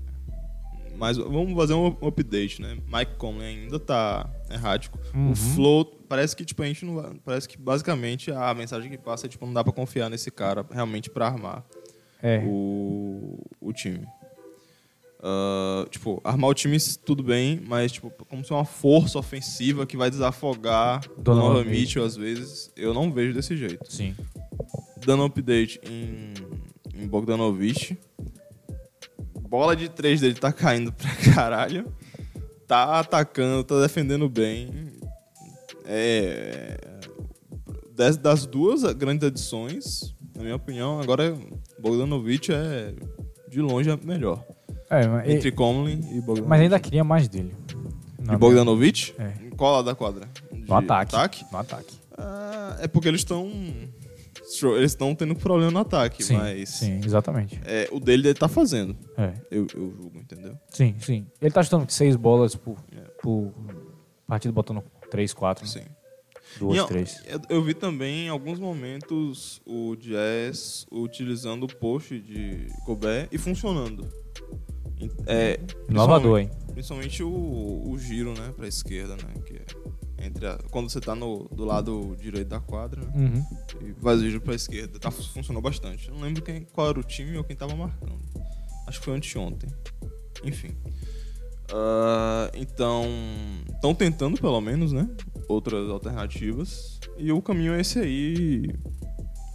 Mas vamos fazer um update, né? Mike Conley ainda tá errático. Uhum. O flow, parece que, tipo, a gente não vai- Parece que basicamente a mensagem que passa é, tipo, não dá pra confiar nesse cara realmente pra armar É. o, o time. Ah, tipo, armar o time tudo bem, mas tipo, como se uma força ofensiva que vai desafogar Donovan Donovan Mitchell. Às vezes, eu não vejo desse jeito. Sim. Dando update em, em Bogdanovic. Bola de três dele tá caindo pra caralho. Tá atacando, tá defendendo bem. É. Das, das duas grandes adições, na minha opinião, agora Bogdanovic é de longe a melhor. É, mas, Entre Conley e Bogdanovic. mas ainda queria mais dele. E Bogdanovic? É. Em qual lado da quadra? De No ataque. No ataque. Ah, é porque eles estão. Eles estão tendo problema no ataque, Sim, mas. sim, exatamente. É, o dele ele tá fazendo. É. Eu, eu julgo, entendeu? Sim, sim. Ele tá chutando seis bolas por, É. por partida, botando três, quatro, né? Sim. duas, E eu- três. Eu, eu vi também em alguns momentos o Jazz utilizando o post de Gobert e funcionando. Em- É, Inovador, hein? Principalmente o, o giro, né, pra esquerda, né? Que é entre a- quando você tá no, do lado direito da quadra, né, Uhum. e faz o giro pra esquerda. Tá, funcionou bastante. Eu não lembro quem, qual era o time ou quem tava marcando. Acho que foi anteontem. Enfim. Ah, então, estão tentando pelo menos, né? Outras alternativas. E o caminho é esse aí.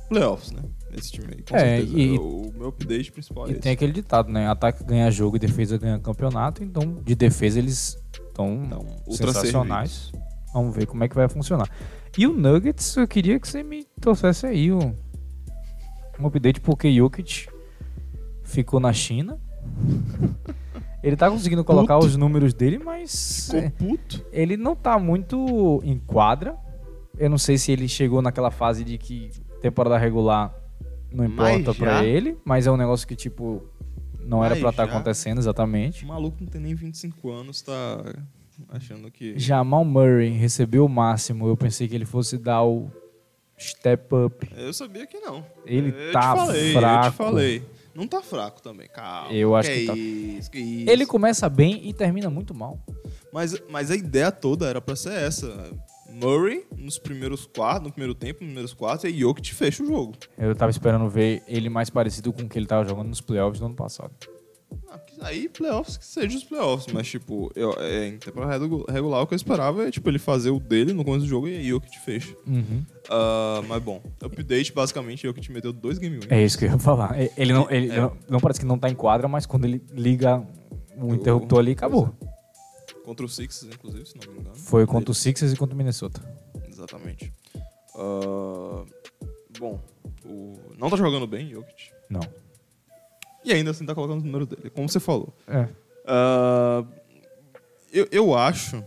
Playoffs, né? Esse time aí, com É, certeza. e- o meu update principal é E esse. tem aquele ditado, né? Ataque ganha jogo e defesa ganha campeonato. Então, de defesa, eles tão Então, sensacionais. Vamos ver como é que vai funcionar. E o Nuggets, eu queria que você me trouxesse aí um, um update, porque Jokic ficou na China. Ele tá conseguindo colocar Puto. os números dele, mas Ficou é, puto. ele não tá muito em quadra. Eu não sei se ele chegou naquela fase de que temporada regular não Mas importa já- pra ele, mas é um negócio que, tipo, não era Mas pra estar já- acontecendo exatamente. O maluco não tem nem 25 anos, tá achando que. Jamal Murray recebeu o máximo. Eu pensei que ele fosse dar o step up. Eu sabia que não. Ele eu tá te falei, fraco. Eu te falei. Não tá fraco também, calma. Eu acho que, que tá. isso, que isso. Ele começa bem e termina muito mal. Mas, mas a ideia toda era pra ser essa. Murray nos primeiros quartos, no primeiro tempo, nos primeiros quartos, e Jokic fecha o jogo. Eu tava esperando ver ele mais parecido com o que ele tava jogando nos playoffs do ano passado. Ah, aí, playoffs, que seja os playoffs. Mas, tipo, eu, é, em temporada regu- regular, o que eu esperava é, tipo, ele fazer o dele no começo do jogo e aí Jokic fecha. Uhum. Ah, mas, bom, update, basicamente, Jokic meteu dois game winners. É isso que eu ia falar. Ele não, ele É. não, não parece que não tá em quadra, mas quando ele liga o interruptor ali, acabou. Contra o Sixers, inclusive, se não me engano. Foi contra o Sixers e contra o Minnesota. Exatamente. Ah, bom, o- não tá jogando bem, Jokic. Não. E ainda assim tá colocando os números dele, como você falou. É. Ah, eu, eu acho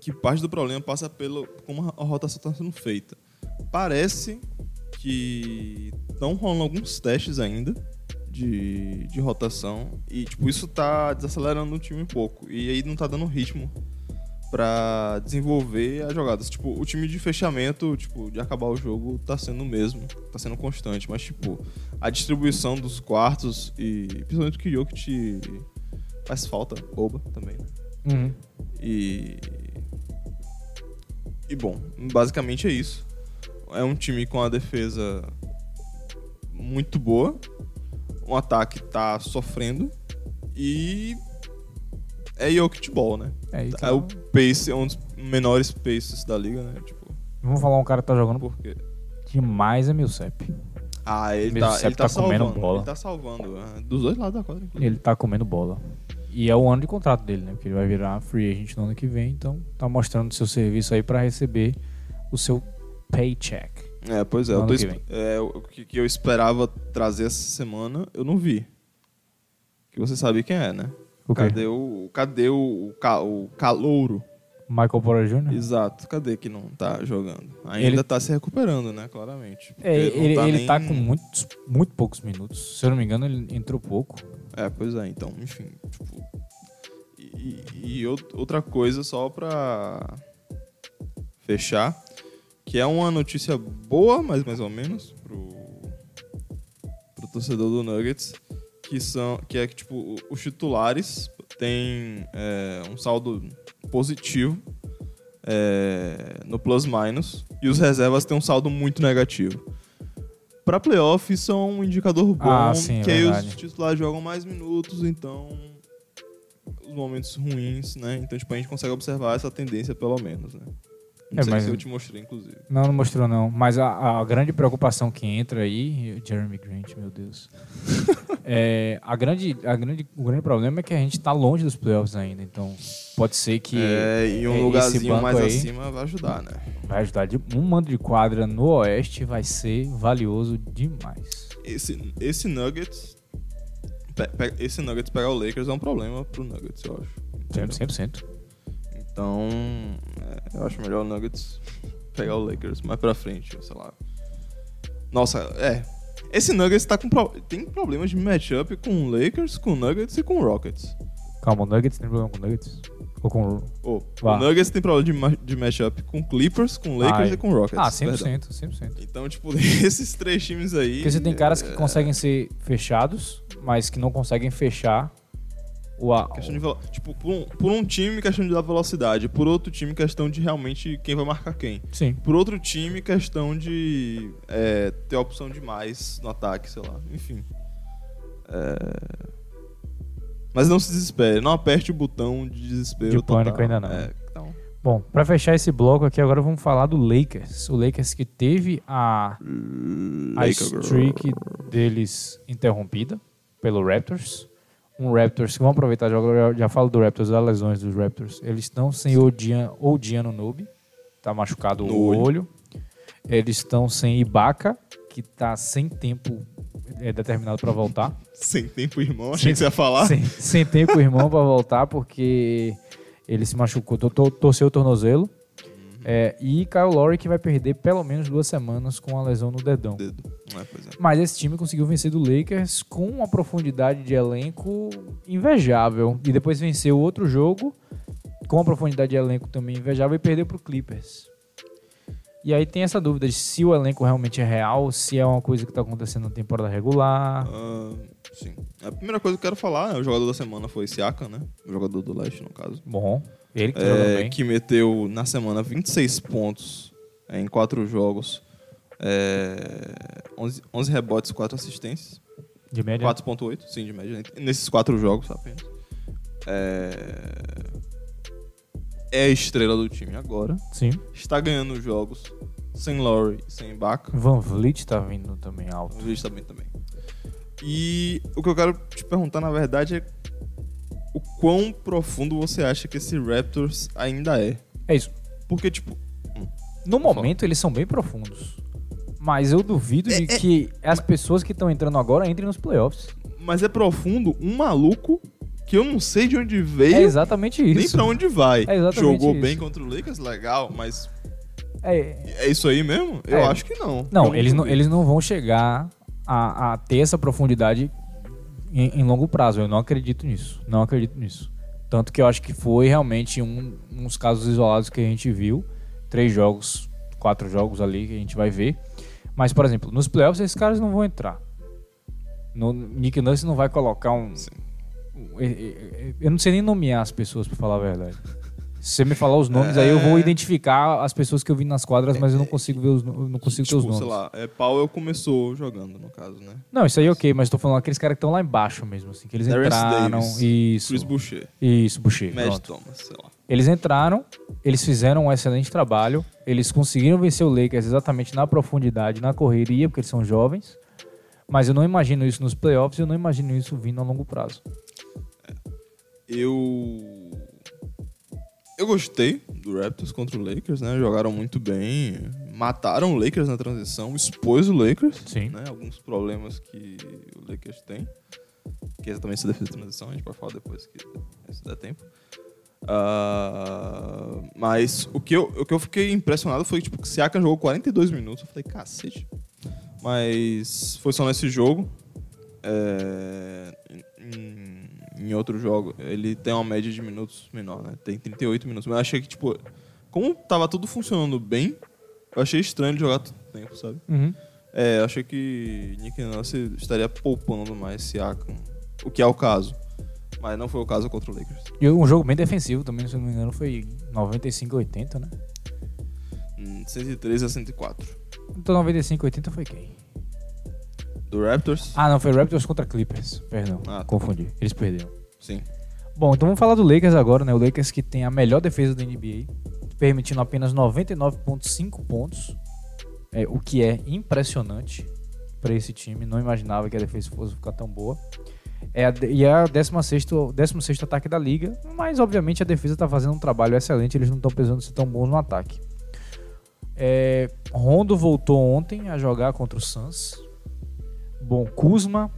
que parte do problema passa pelo como a rotação está sendo feita. Parece que estão rolando alguns testes ainda de, de rotação e tipo isso tá desacelerando o time um pouco e aí não tá dando ritmo pra desenvolver as jogadas. Tipo, o time de fechamento, tipo, de acabar o jogo tá sendo o mesmo, tá sendo constante, mas tipo, a distribuição dos quartos e principalmente que o Jokic faz falta, boba também, né? Uhum. E e bom, basicamente é isso. É um time com a defesa muito boa, um ataque tá sofrendo e é Jokic Ball, né? É, isso É o pace, é um dos menores paces da liga, né? Tipo, Vamos falar um cara que tá jogando porque demais é Millsap. Ah, ele tá, Sepp ele tá, tá comendo bola. Ele tá salvando. é, dos dois lados da quadra, inclusive. Ele tá comendo bola. E é o ano de contrato dele, né? Porque ele vai virar free agent no ano que vem, então tá mostrando seu serviço aí pra receber o seu paycheck. É, pois é. Eu tô que é, o que, que eu esperava trazer essa semana, eu não vi. Que você sabe quem é, né? O quê? Cadê o. Cadê o, o, ca- o calouro? Michael Porter Jr.? Exato. Cadê que não tá jogando? Ainda Ele- tá se recuperando, né? Claramente. É, ele, ele nem- tá com muitos, muito poucos minutos. Se eu não me engano, ele entrou pouco. É, pois é, então, enfim, tipo. E, e- e out- outra coisa só pra fechar, que é uma notícia boa, mas mais ou menos, pro, pro torcedor do Nuggets, que são. Que é que, tipo, os titulares têm é, um saldo positivo é, no plus-minus, e os reservas têm um saldo muito negativo. Pra playoff, isso é um indicador bom, Ah, sim, é que aí verdade. os titulares jogam mais minutos, então os momentos ruins, né? Então, tipo, a gente consegue observar essa tendência, pelo menos, né? Não É, sei mas- se eu te mostrei, inclusive. Não, não mostrou não. Mas a, a grande preocupação que entra aí, Jeremy Grant, meu Deus. é, a grande, a grande, o grande problema é que a gente tá longe dos playoffs ainda. Então, pode ser que é, e é, um esse lugarzinho mais aí acima vai ajudar, né? vai ajudar. De, um mando de quadra no Oeste vai ser valioso demais. Esse, esse Nuggets. pe- pe- Esse Nuggets pegar o Lakers é um problema pro Nuggets, eu acho. 100%. Então, é, eu acho melhor o Nuggets pegar o Lakers mais pra frente, sei lá. Nossa, é. Esse Nuggets tá com pro- tem problemas de matchup com o Lakers, com o Nuggets e com o Rockets. Calma, o Nuggets tem problema com o Nuggets? Ou com o... Oh, o Nuggets tem problema de, ma- de matchup com Clippers, com Lakers Ai. e com Rockets. Ah, perdão. 100%, 100%. Então, tipo, esses três times aí. Porque você tem caras que é, conseguem ser fechados, mas que não conseguem fechar A, Questão de Tipo, por um, por um time, questão de dar velocidade. Por outro time, questão de realmente quem vai marcar quem. Sim. Por outro time, questão de é, ter opção demais no ataque, sei lá. Enfim. É, Mas não se desespere. Não aperte o botão de desespero. De pânico total. ainda não. É, então, Bom, pra fechar esse bloco aqui, agora vamos falar do Lakers. O Lakers que teve a, a streak deles interrompida pelo Raptors. Um Raptors, vamos aproveitar, já, já, já falo do Raptors, das lesões dos Raptors. Eles estão sem o Diano Noob, tá machucado No o olho. olho. Eles estão sem Ibaka, que tá sem tempo é, determinado para voltar. Sem tempo, irmão. Achei que você ia falar. sem, sem tempo irmão para voltar, porque ele se machucou, to- to- torceu o tornozelo. É, e Kyle Lowry que vai perder pelo menos duas semanas com a lesão no dedão. Dedo. É, é. Mas esse time conseguiu vencer do Lakers com uma profundidade de elenco invejável. E depois venceu outro jogo com uma profundidade de elenco também invejável e perdeu pro Clippers. E aí tem essa dúvida de se o elenco realmente é real, se é uma coisa que tá acontecendo na temporada regular. Ah, sim. A primeira coisa que eu quero falar, né, o jogador da semana foi Siaka, né? O jogador do Leste, no caso. Bom, ele que tá É, que meteu na semana 26 pontos é, em quatro jogos. É, 11, 11 rebotes, 4 assistências. De média. 4.8, sim, de média. Nesses quatro jogos apenas. É, é a estrela do time agora. Sim. Está ganhando jogos sem Laurie e sem Ibaka. Van Vliet tá vindo também alto. O Luiz também também. E o que eu quero te perguntar, na verdade, é o quão profundo você acha que esse Raptors ainda é? É isso. Porque, tipo, No momento eles são bem profundos. Mas eu duvido de É, é- que as pessoas que estão entrando agora entrem nos playoffs. mas é profundo um maluco que eu não sei de onde veio, É exatamente isso. nem pra onde vai. É Jogou isso. bem contra o Lakers, legal, mas É, é isso aí mesmo? Eu É. acho que não. Não, Eu eles não, vi. eles não vão chegar a, a ter essa profundidade em, em longo prazo. Eu não acredito nisso. Não acredito nisso. Tanto que eu acho que foi realmente um, uns casos isolados que a gente viu. Três jogos, quatro jogos ali que a gente vai ver. Mas, por exemplo, nos playoffs esses caras não vão entrar. No, Nick Nurse não vai colocar um. Sim. Eu não sei nem nomear as pessoas, pra falar a verdade. Se você me falar os nomes, aí eu É. vou identificar as pessoas que eu vi nas quadras, mas eu não consigo ver os, não consigo ter os Tipo, nomes. sei lá, é, Powell começou jogando, no caso, né? Não, isso aí ok, mas tô falando aqueles caras que estão lá embaixo mesmo, assim, que eles Terrence entraram. Davis, Isso. Chris Boucher, Isso, Boucher. Matt. Thomas, sei lá. Eles entraram, eles fizeram um excelente trabalho, eles conseguiram vencer o Lakers exatamente na profundidade, na correria, porque eles são jovens. Mas eu não imagino isso nos playoffs, eu não imagino isso vindo a longo prazo. Eu. Eu gostei do Raptors contra o Lakers, né? Jogaram muito bem, mataram o Lakers na transição, expôs o Lakers, Sim. né? Alguns problemas que o Lakers tem, que é exatamente essa defesa de transição, a gente pode falar depois que se der tempo. Ah, mas o que, eu, o que eu fiquei impressionado foi tipo, que o Siakam jogou 42 minutos. Eu falei, cacete. Mas foi só nesse jogo. É, em, em outro jogo, ele tem uma média de minutos menor, né? Tem 38 minutos. Mas eu achei que, tipo, como tava tudo funcionando bem, eu achei estranho jogar tanto tempo, sabe? É, eu achei que Nick Nurse estaria poupando mais Siakam, o que é o caso. Mas não foi o caso contra o Lakers. E um jogo bem defensivo também, se eu não me engano, foi 95 80, né? Hum, 113 a 104. Então 95 80 foi quem? Do Raptors? Ah, não, foi Raptors contra Clippers. Perdão, Ah, tá. confundi. Eles perderam. Sim. Bom, então vamos falar do Lakers agora, né? O Lakers que tem a melhor defesa da NBA, permitindo apenas 99,5 pontos, é, o que é impressionante para esse time. Não imaginava que a defesa fosse ficar tão boa. É a, e é o 16 16 ataque da liga, mas obviamente a defesa está fazendo um trabalho excelente, eles não estão precisando ser tão bons no ataque. É, Rondo voltou ontem a jogar contra o Suns. Bom, Kuzma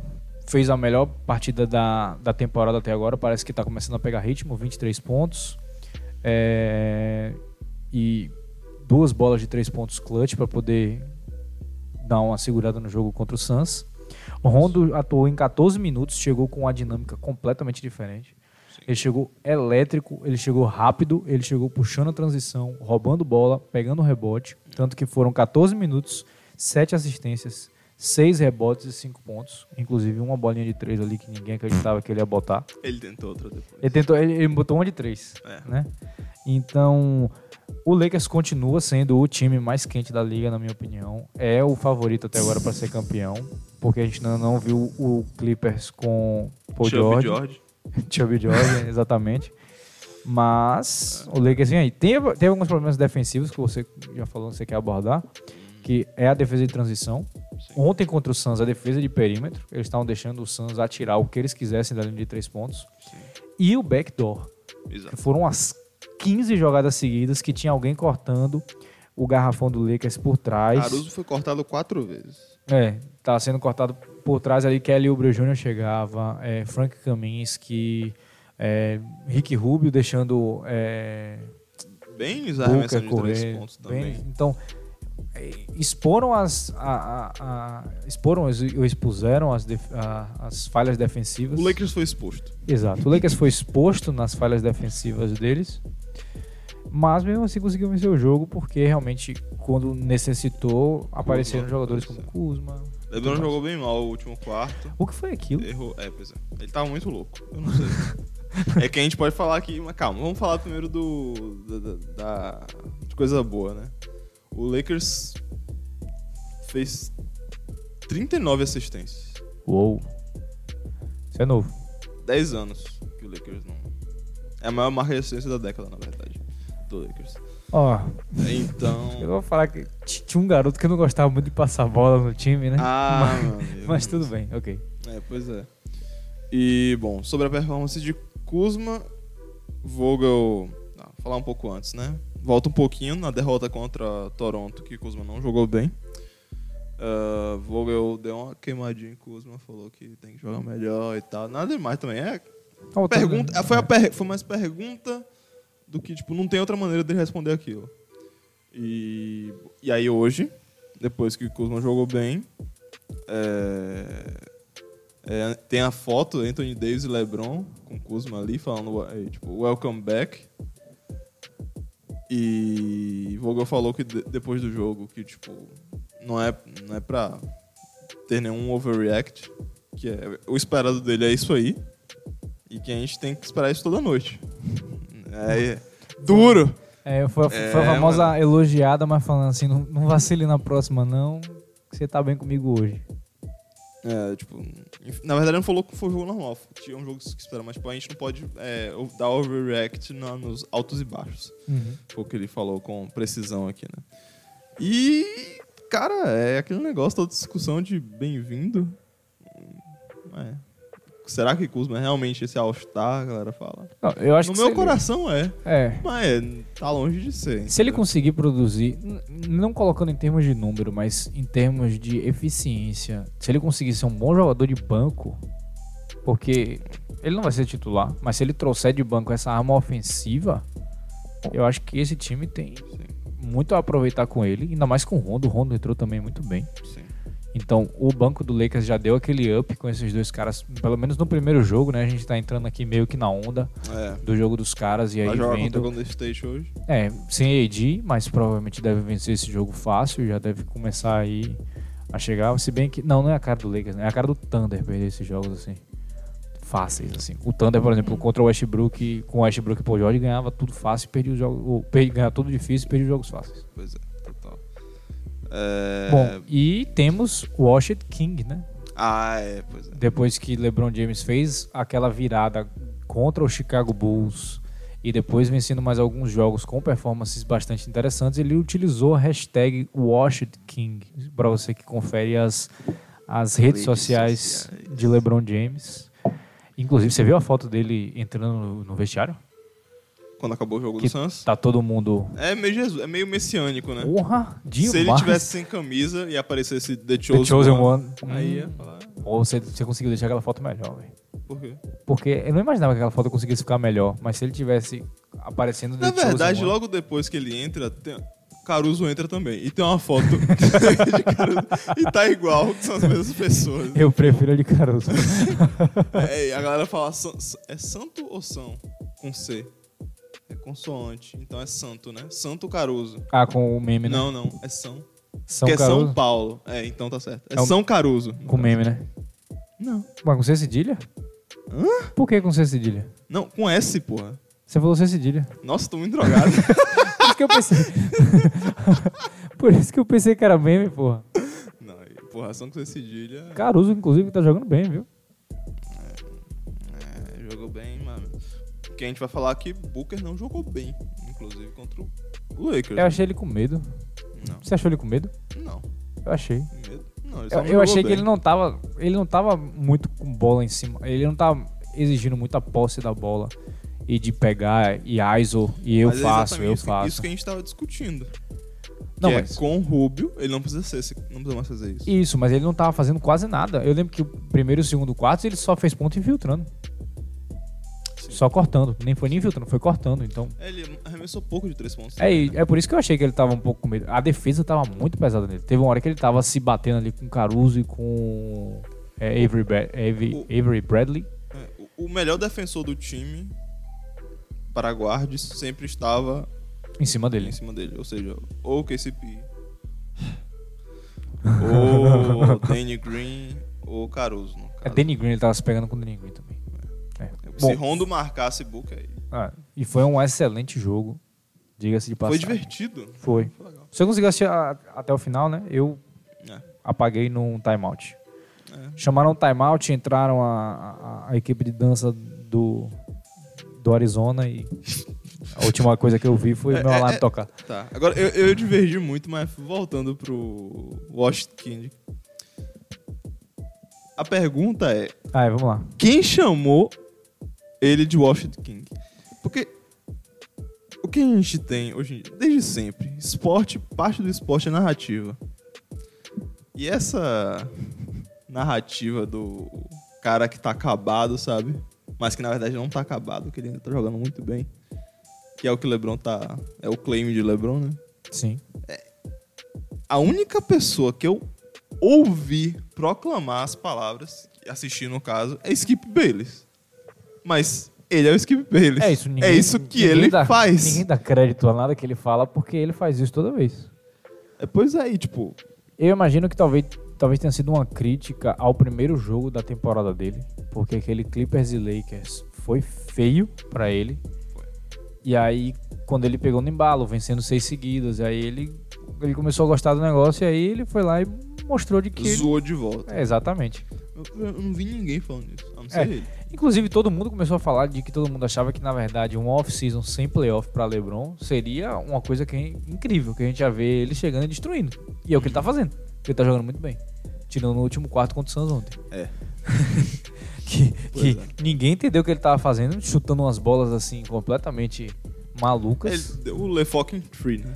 fez a melhor partida da, da temporada até agora. Parece que está começando a pegar ritmo, 23 pontos. É, e duas bolas de três pontos clutch para poder dar uma segurada no jogo contra o Suns. O Rondo atuou em 14 minutos, chegou com uma dinâmica completamente diferente. Ele chegou elétrico, ele chegou rápido, ele chegou puxando a transição, roubando bola, pegando o rebote. Tanto que foram 14 minutos, 7 assistências, 6 rebotes e 5 pontos. Inclusive uma bolinha de 3 ali que ninguém acreditava que ele ia botar. Ele tentou outra depois. Ele, tentou, ele, ele botou uma de 3, É. né? Então, o Lakers continua sendo o time mais quente da liga, na minha opinião. É o favorito até agora para ser campeão, porque a gente ainda não viu o Clippers com Paul Chubby George. George. Chubby George, exatamente. Mas o Lakers vem aí. Tem, tem alguns problemas defensivos que você já falou que você quer abordar, que é a defesa de transição. Ontem contra o Suns, a defesa de perímetro, eles estavam deixando o Suns atirar o que eles quisessem da linha de três pontos. Sim. E o backdoor, Exato. foram as 15 jogadas seguidas que tinha alguém cortando o garrafão do Lakers por trás. Caruso foi cortado quatro vezes. É, tava sendo cortado por trás ali, Kelly Oubre Jr. chegava, é, Frank Kaminsky, é, Rick Rubio deixando é, Bem Booker arremessando de três pontos bem- também. então, é, exporam as, a, a- a- exporam ou expuseram as, def- as falhas defensivas. O Lakers foi exposto. Exato. O Lakers foi exposto nas falhas defensivas deles, mas mesmo assim conseguiu vencer o jogo porque realmente quando necessitou apareceram jogadores como. Kuzma. LeBron mais. jogou bem mal o último quarto. O que foi aquilo? Errou. É, pois é. Ele tava muito louco. Eu não sei. é que a gente pode falar aqui, mas calma, vamos falar primeiro do. da, da- da- de coisa boa, né? O Lakers fez 39 assistências. Uou. Isso é novo. 10 anos que o Lakers não. É a maior marca de assistência da década, na verdade. Do Lakers. Ó, eu Então. vou falar que tinha um garoto que eu não gostava muito de passar bola no time, né? Ah, mas, mas tudo bem, ok. É, pois é. E, bom, sobre a performance de Kuzma, Vogel. vou falar um pouco antes, né? Volta um pouquinho na derrota contra Toronto, que Kuzma não jogou bem. Ah, Vogel deu uma queimadinha em Kuzma, falou que tem que jogar melhor e tal. Nada demais também. É, Voltando- pergunta, foi, a per- foi mais pergunta do que, tipo, não tem outra maneira de responder aquilo. E, e aí hoje, depois que o Kuzma jogou bem, é, é, tem a foto Anthony Davis e LeBron com o Kuzma ali falando tipo welcome back. E Vogel falou que de- depois do jogo que tipo não é não é para ter nenhum overreact, que é, o esperado dele é isso aí e que a gente tem que esperar isso toda noite. É duro. É, foi, É, foi a famosa elogiada, mas falando assim, não, não vacile na próxima não, que você tá bem comigo hoje. É, tipo, na verdade não falou que foi um jogo normal. Tinha um jogo que espera, mas tipo, a gente não pode é, dar overreact nos altos e baixos. Foi o que ele falou com precisão aqui, né? E, cara, é aquele negócio, toda discussão de bem-vindo. É. Será que Kuzma é realmente esse All-Star, a galera fala? Não, eu acho no meu ele- coração é, É. mas é, tá longe de ser. Se ele conseguir produzir, não colocando em termos de número, mas em termos de eficiência, se ele conseguir ser um bom jogador de banco, porque ele não vai ser titular, mas se ele trouxer de banco essa arma ofensiva, eu acho que esse time tem Sim, muito a aproveitar com ele, ainda mais com o Rondo. O Rondo entrou também muito bem. sim. Então, o banco do Lakers já deu aquele up com esses dois caras, pelo menos no primeiro jogo, né? A gente tá entrando aqui meio que na onda É. do jogo dos caras e aí Vai jogar contra vendo. o Golden State hoje? É, sem AD, mas provavelmente deve vencer esse jogo fácil, já deve começar aí a chegar. Se bem que. Não, não é a cara do Lakers, né? É a cara do Thunder perder esses jogos assim. Fáceis, assim. O Thunder, por exemplo, contra o Westbrook, com o Westbrook e Paul George, ganhava tudo fácil e perdia os jogos. Ganhava tudo difícil e perdia os jogos fáceis. Pois é. É... Bom, e temos o Washington King, né? Ah, é, pois é. Depois que LeBron James fez aquela virada contra o Chicago Bulls e depois vencendo mais alguns jogos com performances bastante interessantes, ele utilizou a hashtag Washington King para você que confere as, as redes Redes sociais, sociais. de LeBron James. Inclusive, você viu a foto dele entrando no, no vestiário? Quando acabou o jogo Que do Suns. Tá todo mundo. É meio, Jesus, é meio messiânico, né? Porra, demais. Se ele tivesse sem camisa e aparecesse The The Chosen, Chosen One, One. aí ia Hum. falar, Ou você, você conseguiu deixar aquela foto melhor, velho. por quê? Porque eu não imaginava que aquela foto conseguisse ficar melhor, mas se ele tivesse aparecendo Na The Chosen verdade, One- logo depois que ele entra, tem- Caruso entra também. E tem uma foto de Caruso. E tá igual, que são as mesmas pessoas. Eu prefiro a de Caruso. É, a galera fala, "San- é santo ou são? Com C. É consoante, então é santo, né? Santo Caruso. ah, com o meme, né? Não, não, é São. São Porque é Caruso. São Paulo. É, então tá certo. É, É um- São Caruso. Com meme, né? Não. Mas com C cedilha? Hã? Por que com C cedilha? Não, com S, porra. Você falou C cedilha. Nossa, tô muito drogado. Por isso que eu pensei. Por isso que eu pensei que era meme, porra. não, porra, ação com esse cedilha. Caruso, inclusive, tá jogando bem, viu? Porque a gente vai falar que Booker não jogou bem, inclusive contra o Lakers. Eu achei ele com medo. Não, Você achou ele com medo? não. Eu achei. Medo? Não. Ele Eu, eu achei que bem. ele não tava. Ele não tava muito com bola em cima. Ele não tava exigindo muita posse da bola. E de pegar e ISO e eu Mas é faço, exatamente eu que- faço. Isso que a gente tava discutindo. Não, que mas- é com o Rubio, ele não precisa ser, não precisa mais fazer isso. Isso, mas ele não tava fazendo quase nada. Eu lembro que o primeiro e o segundo quarto ele só fez ponto infiltrando. Só cortando. Nem foi nem infiltrando, foi cortando. Então. É, Ele arremessou pouco de três pontos. É, e é por isso que eu achei que ele tava um pouco com medo. A defesa tava muito pesada nele. Teve uma hora que ele tava se batendo ali com Caruso e com é, Avery, Bra- Avery- O- Avery Bradley. É, o- melhor defensor do time para guardes sempre estava Em cima dele. em cima dele. Ou seja, ou KCP, ou Danny Green, ou Caruso. No É, caso. Danny Green, ele tava se pegando com o Danny Green também. É. Se Bom, Rondo marcasse Book aí. ah, e foi um excelente jogo. Diga-se de Foi passagem. divertido. Foi. Foi legal. Você conseguiu assistir a- até o final, né? Eu É. apaguei num timeout. É. Chamaram um timeout, entraram a, a, a equipe de dança do, do Arizona e a última coisa que eu vi foi o meu É, é, alarme é. tocar. Tá. Agora, eu, eu divergi muito, mas voltando pro Washington. A pergunta é: Ah, vamos lá. quem chamou ele de Washington King? Porque o que a gente tem hoje dia, desde sempre, esporte, parte do esporte é narrativa. E essa narrativa do cara que tá acabado, sabe? Mas que na verdade não tá acabado, que ele ainda tá jogando muito bem. Que é o que o LeBron tá. É o claim de LeBron, né? Sim. A única pessoa que eu ouvi proclamar as palavras, assisti no caso, é Skip Bayless. Mas ele é o Skip Bayless. É isso, ninguém, é isso que ele dá, faz. Ninguém dá crédito a nada que ele fala porque ele faz isso toda vez. É, pois aí, tipo, Eu imagino que talvez, talvez tenha sido uma crítica ao primeiro jogo da temporada dele, porque aquele Clippers e Lakers foi feio pra ele. E aí, quando ele pegou no embalo, vencendo seis seguidas, aí ele, ele começou a gostar do negócio e aí ele foi lá e mostrou de que. zoou de volta. É, exatamente. Eu, eu não vi ninguém falando isso, a não ser É. ele. Inclusive, todo mundo começou a falar de que todo mundo achava que, na verdade, um off-season sem playoff pra LeBron seria uma coisa que, incrível, que a gente ia ver ele chegando e destruindo. E é o que ele tá fazendo. Ele tá jogando muito bem. Tirando no último quarto contra o Suns ontem. É. que que é. ninguém entendeu o que ele tava fazendo, chutando umas bolas assim completamente malucas. Ele o Le fucking free, né?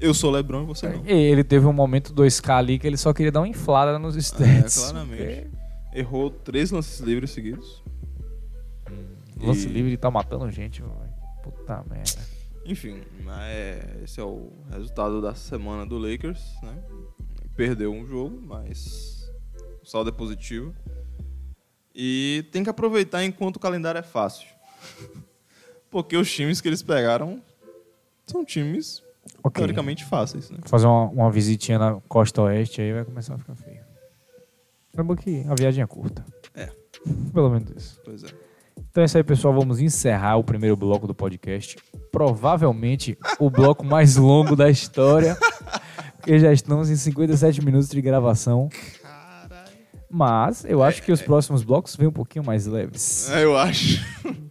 Eu sou LeBron e você não. E ele teve um momento 2K ali que ele só queria dar uma inflada nos stats. claramente. Errou três lances livres seguidos. É, lance E- livre tá matando gente, velho. Puta merda. Enfim, é, esse é o resultado da semana do Lakers, né? Perdeu um jogo, mas o saldo é positivo. E tem que aproveitar enquanto o calendário é fácil. Porque os times que eles pegaram são times Ok. teoricamente fáceis, né? Fazer uma, uma visitinha na costa oeste aí vai começar a ficar feio. É bom que a viagem é curta. É. Pelo menos isso. Pois é. Então é isso aí, pessoal. Vamos encerrar o primeiro bloco do podcast. Provavelmente o bloco mais longo da história. Porque já estamos em 57 minutos de gravação. Caralho. Mas eu acho que os próximos blocos vêm um pouquinho mais leves. É, eu acho.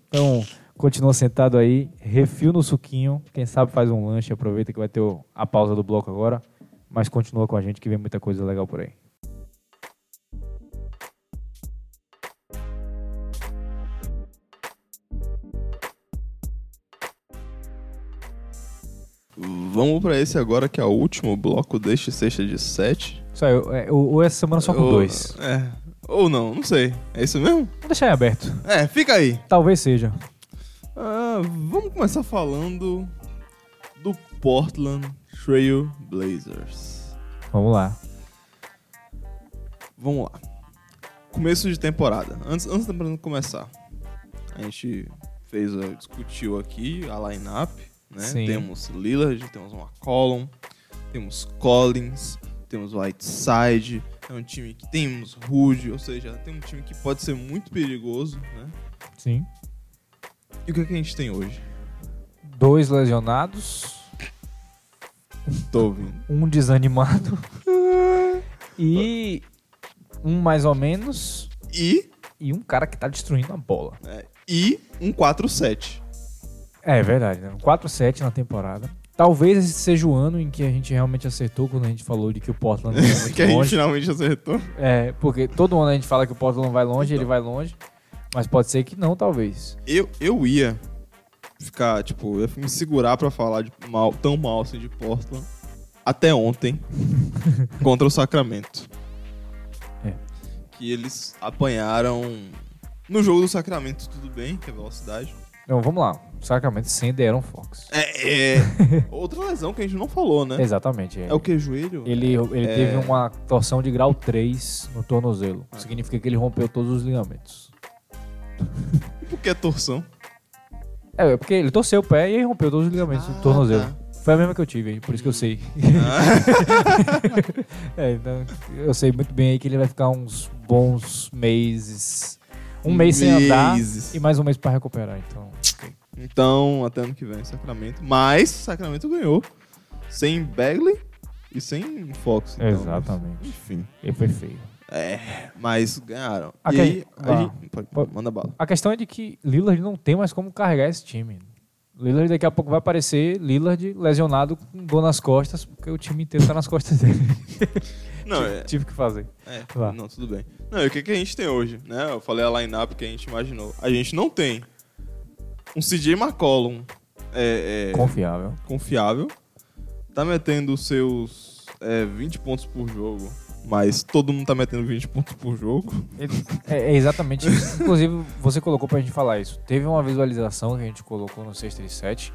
Então, continua sentado aí, refil no suquinho. Quem sabe faz um lanche, aproveita que vai ter a pausa do bloco agora. Mas continua com a gente que vem muita coisa legal por aí. Vamos pra esse agora, que é o último bloco deste sexta de sete. Só eu, é, ou ou essa semana só com Ou- dois. É. Ou não, não sei. É isso mesmo? Vou deixar em aberto. É, fica aí. Talvez seja. Ah, vamos começar falando do Portland Trail Blazers. Vamos lá. Vamos lá. Começo de temporada. Antes, antes da temporada começar, a gente fez, a- discutiu aqui a lineup, né? Sim. Temos Lillard, temos McCollum, temos Collins, temos Whiteside. É um time que temos Rude, ou seja, tem um time que pode ser muito perigoso, né? Sim. E o que, é que a gente tem hoje? Dois lesionados, Tô ouvindo. um desanimado e um mais ou menos E, e um cara que tá destruindo a bola. é, e um 4-7. É verdade, né? Um 4-7 na temporada. Talvez esse seja o ano em que a gente realmente acertou quando a gente falou de que o Portland não vai muito que a gente longe. finalmente acertou. É, porque todo ano a gente fala que o Portland vai longe, ele vai longe. Mas pode ser que não, talvez. Eu, eu ia ficar, tipo, ia me segurar pra falar de mal, tão mal assim de Portland até ontem contra o Sacramento. É. Que eles apanharam no jogo do Sacramento, tudo bem, que é velocidade. Então vamos lá. Sacramento sem De'Aaron Fox. É, é outra lesão que a gente não falou, né? Exatamente. É. É o que? Joelho? Ele, ele É. teve uma torção de grau 3 no tornozelo. Significa que ele rompeu todos os ligamentos. Por que torção? É, é porque ele torceu o pé e rompeu todos os ligamentos do tornozelo. tá. Foi a mesma que eu tive, aí, por isso que eu sei. é, então, eu sei muito bem aí que ele vai ficar uns bons meses. Um mês sem andar Meses. e mais um mês pra recuperar. Então, ok. Então, até ano que vem, Sacramento. Mas Sacramento ganhou sem Bagley e sem Fox. então, Exatamente. Enfim. Ele foi feio. É, mas ganharam. Ok, E aí, a gente... pode- manda bala. A questão é de que Lillard não tem mais como carregar esse time. Lillard daqui a pouco vai aparecer Lillard lesionado com dor nas costas, porque o time inteiro tá nas costas dele. Não, tive, é, tive que fazer. é, não, tudo bem. Não, e o que, que a gente tem hoje, né? Eu falei a line-up que a gente imaginou. A gente não tem um CJ McCollum é, é, Confiável. confiável. Tá metendo os seus é, 20 pontos por jogo, mas todo mundo tá metendo 20 pontos por jogo. É, é exatamente isso. Inclusive, você colocou pra gente falar isso. Teve uma visualização que a gente colocou no 637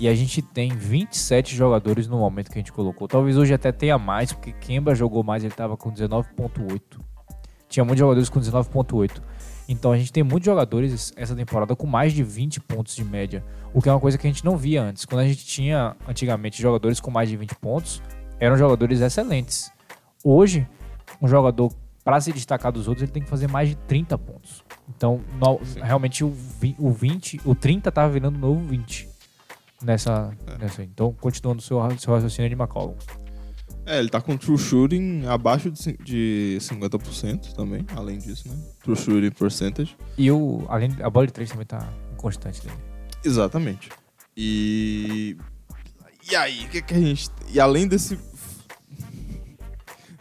e a gente tem 27 jogadores no momento que a gente colocou. Talvez hoje até tenha mais, porque Kemba jogou mais, ele tava com 19.8. Tinha muitos jogadores com 19.8. Então a gente tem muitos jogadores essa temporada com mais de 20 pontos de média, o que é uma coisa que a gente não via antes. Quando a gente tinha antigamente jogadores com mais de 20 pontos, eram jogadores excelentes. Hoje, um jogador para se destacar dos outros, ele tem que fazer mais de 30 pontos. Então, no- realmente o, vi- o 20, o 30 tava virando o novo 20 nessa, nessa aí. Então, continuando o seu, seu raciocínio de McCollum. É, ele tá com true shooting abaixo de de 50% também, além disso, né? True shooting percentage. E o, além, a bola de 3 também tá inconstante dele. Exatamente. E. E aí, o que, que a gente. E além desse.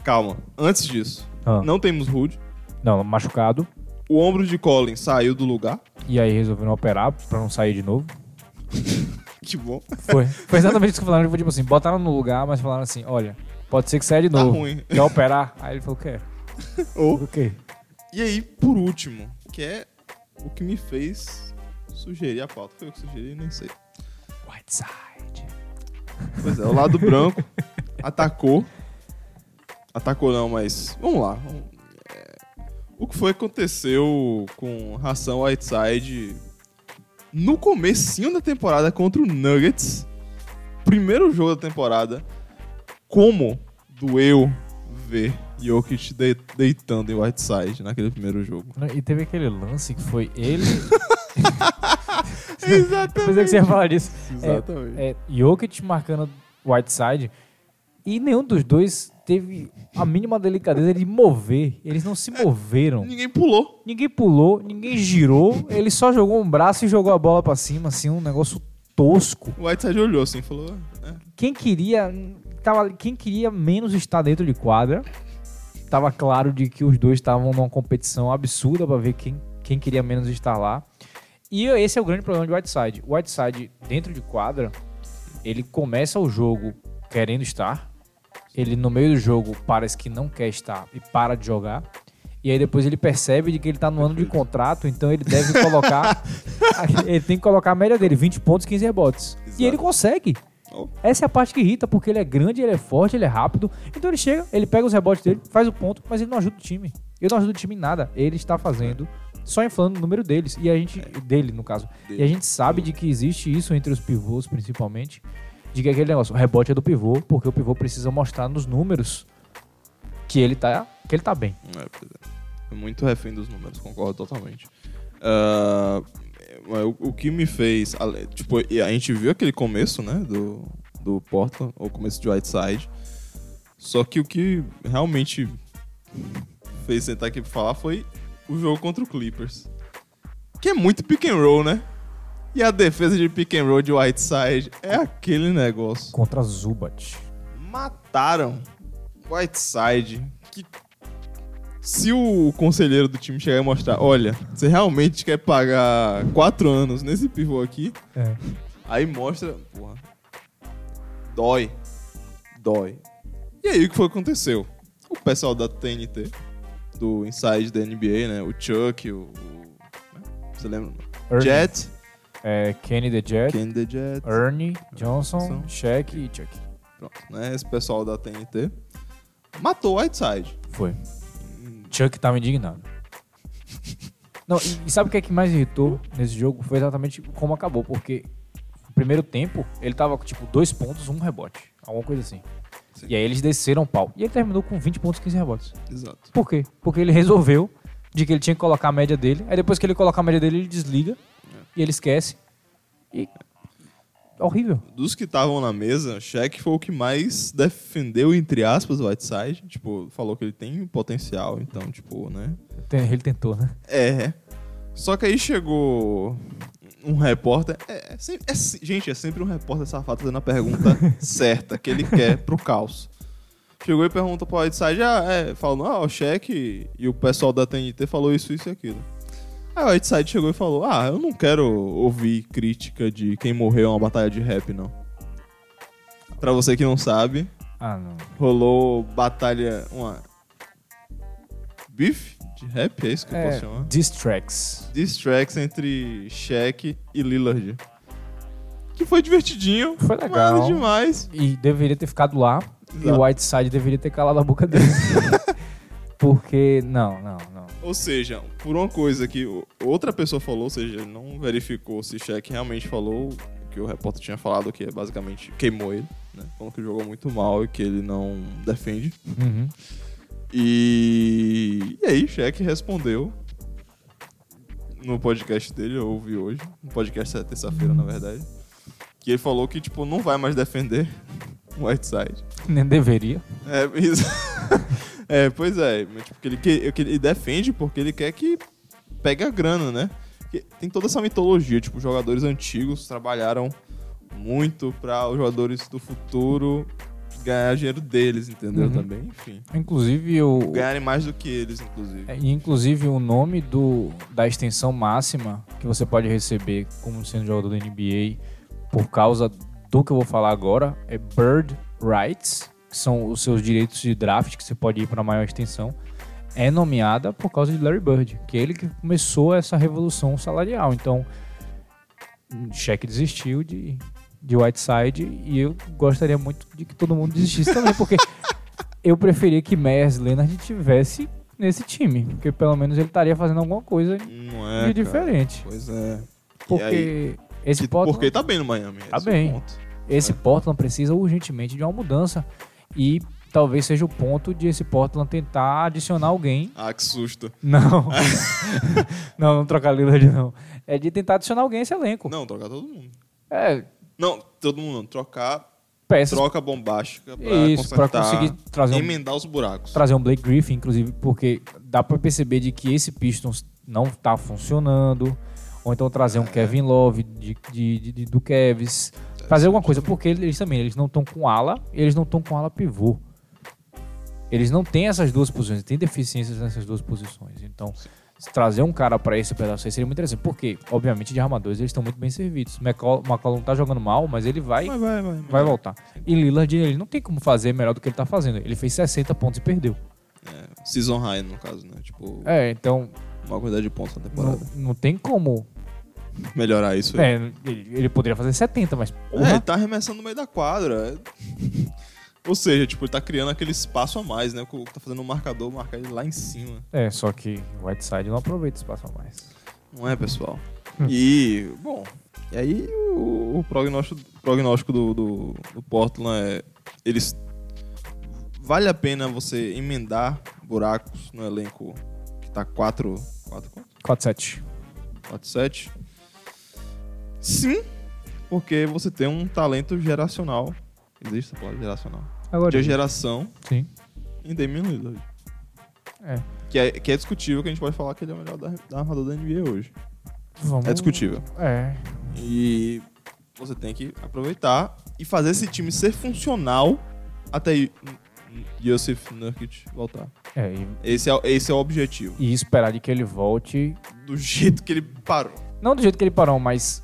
Calma, antes disso, Ah, não. não temos Rude. machucado. O ombro de Colin saiu do lugar. E aí resolveram operar pra não sair de novo. Que bom. Foi. Foi exatamente isso que falaram. Foi tipo assim, botaram no lugar, mas falaram assim, olha, pode ser que saia de Tá novo. ruim. Quer operar? Aí ele falou, quer. Ou- O quê? E aí, por último, que é o que me fez sugerir a pauta. Foi eu que sugeri, nem sei. Whiteside. Pois é, o lado branco atacou. Atacou não, mas. Vamos lá. é, o que foi que aconteceu com Ração Whiteside no comecinho da temporada contra o Nuggets? Primeiro jogo da temporada. Como doeu ver Jokic de- deitando em Whiteside naquele primeiro jogo. E teve aquele lance que foi ele. Exatamente. Pensei que você ia falar disso. Exatamente. É, Jokic marcando Whiteside. E nenhum dos dois teve a mínima delicadeza de mover. Eles não se moveram. Ninguém pulou. Ninguém pulou, ninguém girou. Ele só jogou um braço e jogou a bola pra cima, assim, um negócio tosco. O Whiteside olhou assim e falou: é, Quem queria. Tava, quem queria menos estar dentro de quadra. Tava claro de que os dois estavam numa competição absurda pra ver quem, quem queria menos estar lá. E esse é o grande problema de Whiteside. O Whiteside, dentro de quadra, ele começa o jogo querendo estar. Ele, no meio do jogo, parece que não quer estar e para de jogar. E aí depois ele percebe de que ele tá no ano de contrato, então ele deve colocar. ele tem que colocar a média dele, 20 pontos, 15 rebotes. Exato. E ele consegue. Oh. Essa é a parte que irrita, porque ele é grande, ele é forte, ele é rápido. Então ele chega, ele pega os rebotes dele, faz o ponto, mas ele não ajuda o time. Ele não ajuda o time em nada. Ele está fazendo só inflando o número deles. E a gente. Dele, no caso. Dele. E a gente sabe de que existe isso entre os pivôs, principalmente. Que aquele negócio, o rebote é do pivô, porque o pivô precisa mostrar nos números que ele tá, que ele tá bem. É, é. Muito refém dos números, concordo totalmente. Mas o, o que me fez. Tipo, a gente viu aquele começo, né? Do, do Portland, o começo de Whiteside. Só que o que realmente fez sentar aqui pra falar foi o jogo contra o Clippers. Que é muito pick and roll, né? E a defesa de pick and roll de Whiteside é aquele negócio. Contra Zubat. Mataram Whiteside. Que se o conselheiro do time chegar e mostrar, olha, você realmente quer pagar quatro anos nesse pivô aqui, É. aí mostra, porra, dói, dói. E aí o que foi que aconteceu? O pessoal da TNT, do Inside da NBA, né, o Chuck, o, o você lembra? Ernie. Jet, É, Kenny the Jet, Ken the Jet, Ernie, Johnson, Johnson. Shaq e Chuck. pronto, né, esse pessoal da TNT matou o Whiteside. Foi. Chuck tava indignado. Não, e, e sabe o que é que mais irritou nesse jogo? Foi exatamente como acabou, porque no primeiro tempo ele tava com tipo dois pontos, um rebote. Alguma coisa assim. Sim. E aí eles desceram o pau. E ele terminou com 20 pontos, 15 rebotes. Exato. Por quê? Porque ele resolveu de que ele tinha que colocar a média dele. Aí depois que ele colocar a média dele, ele desliga. E ele esquece. E. Horrível. Dos que estavam na mesa, Shaq foi o que mais defendeu, entre aspas, o Whiteside. Tipo, falou que ele tem potencial, então, tipo, né? Ele tentou, né? É. Só que aí chegou um repórter. É, é é gente, é sempre um repórter safado fazendo a pergunta certa que ele quer pro caos. Chegou e perguntou pro Whiteside, ah, é, falando, ah, o Shaq e o pessoal da TNT falou isso, isso e aquilo. Aí o Whiteside chegou e falou, ah, eu não quero ouvir crítica de quem morreu em uma batalha de rap, não. Pra você que não sabe, Ah, não. rolou batalha, uma... Beef de rap, é isso que eu posso É, chamar? diss tracks. diss tracks entre Shaq e Lillard. Que foi divertidinho. Foi legal. Nada demais. E deveria ter ficado lá. E Exato. o Whiteside deveria ter calado a boca dele. Porque, não, não. Ou seja, por uma coisa que outra pessoa falou, ou seja, não verificou se Shaq realmente falou o que o repórter tinha falado, que é basicamente queimou ele, né? Falando que jogou muito mal e que ele não defende. Uhum. E, e aí, Shaq respondeu no podcast dele, eu ouvi hoje, no podcast é terça-feira, na verdade, que ele falou que, tipo, não vai mais defender o Whiteside. Nem deveria. É, isso. é, pois é, mas, tipo, que ele, que, que ele defende porque ele quer que pegue a grana, né? Porque tem toda essa mitologia, tipo, jogadores antigos trabalharam muito para os jogadores do futuro ganhar dinheiro deles, entendeu? Uhum. Também, enfim. Inclusive, o, Ganharem mais do que eles, inclusive. é, inclusive o nome do, da extensão máxima que você pode receber como sendo jogador da NBA por causa do que eu vou falar agora é Bird Rights, que são os seus direitos de draft, que você pode ir para maior extensão. É nomeada por causa de Larry Bird, que é ele que começou essa revolução salarial. Então, Shaq desistiu de, de Whiteside e eu gostaria muito de que todo mundo desistisse também, porque eu preferia que Myers Leonard tivesse nesse time, porque pelo menos ele estaria fazendo alguma coisa Não é, de cara. diferente. Pois é. E aí? Porque esse Que- Portland, Porque tá bem no Miami. Tá esse é bem. ponto. esse Portland precisa urgentemente de uma mudança e talvez seja o ponto de esse Portland tentar adicionar alguém. Ah, que susto. Não. não, não trocar Lillard não. É de tentar adicionar alguém a esse elenco. Não, trocar todo mundo. É, Não, todo mundo não. Trocar, peças troca bombástica pra isso para consertar, conseguir trazer um emendar os buracos. trazer um Blake Griffin, inclusive, porque dá pra perceber de que esse Pistons não tá funcionando. Ou então trazer É. um Kevin Love de, de- de- de- do Kevs. Fazer alguma coisa, porque eles também eles não estão com ala e eles não estão com ala pivô. Eles não têm essas duas posições, tem deficiências nessas duas posições. Então, se trazer um cara pra esse pedaço aí seria muito interessante. Porque, obviamente, de armadores eles estão muito bem servidos. McCollum, McCollum tá jogando mal, mas ele vai Vai, vai, vai. vai voltar. E Lillard, ele não tem como fazer melhor do que ele tá fazendo. Ele fez 60 pontos e perdeu. É, season high, no caso, né? Tipo, É, então uma quantidade de pontos na não, temporada. não tem como. Melhorar isso aí. É, ele, ele poderia fazer 70, mas É, porra, ele tá arremessando no meio da quadra. Ou seja, tipo, ele tá criando aquele espaço a mais, né? O Tá fazendo um marcador, marcar ele lá em cima. é, só que o Whiteside não aproveita espaço a mais. Não é, pessoal? Hum. E, bom, e aí o, o prognóstico, prognóstico do, do, do Portland é. Eles. Vale a pena você emendar buracos no elenco que tá 4. 4 4-7. 4 7 Sim, porque você tem um talento geracional. Existe essa palavra geracional? Agora, De geração sim. em Damian Lillard. É. Que é, que é discutível que a gente pode falar que ele é o melhor da, da armador da NBA hoje. Vamos... É discutível. É. E você tem que aproveitar e fazer esse time ser funcional até Yusuf Nurkic voltar. É, e, Esse é, esse é o objetivo. e esperar de que ele volte. Do jeito que ele parou. Não do jeito que ele parou, mas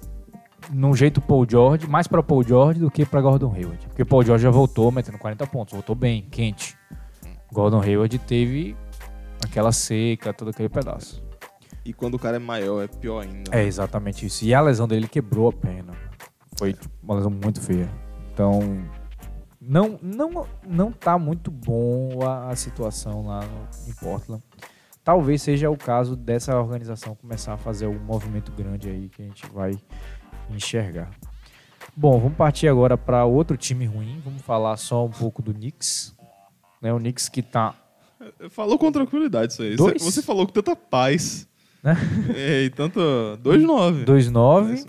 no jeito Paul George, mais pra Paul George do que pra Gordon Hayward. Porque Paul George já voltou metendo 40 pontos, voltou bem, quente. Gordon Hayward teve aquela seca, todo aquele pedaço. E quando o cara é maior, é pior ainda. É exatamente isso. E a lesão dele quebrou a perna. Foi tipo, uma lesão muito feia. Então, não, não, não tá muito bom a, a situação lá no, em Portland. Talvez seja o caso dessa organização começar a fazer um movimento grande aí que a gente vai enxergar. Bom, vamos partir agora para outro time ruim. Vamos falar só um pouco do Knicks. Né, o Knicks que tá Falou com tranquilidade isso aí. Dois? Você, falou com tanta paz. Né? E tanto. 2-9. 2-9.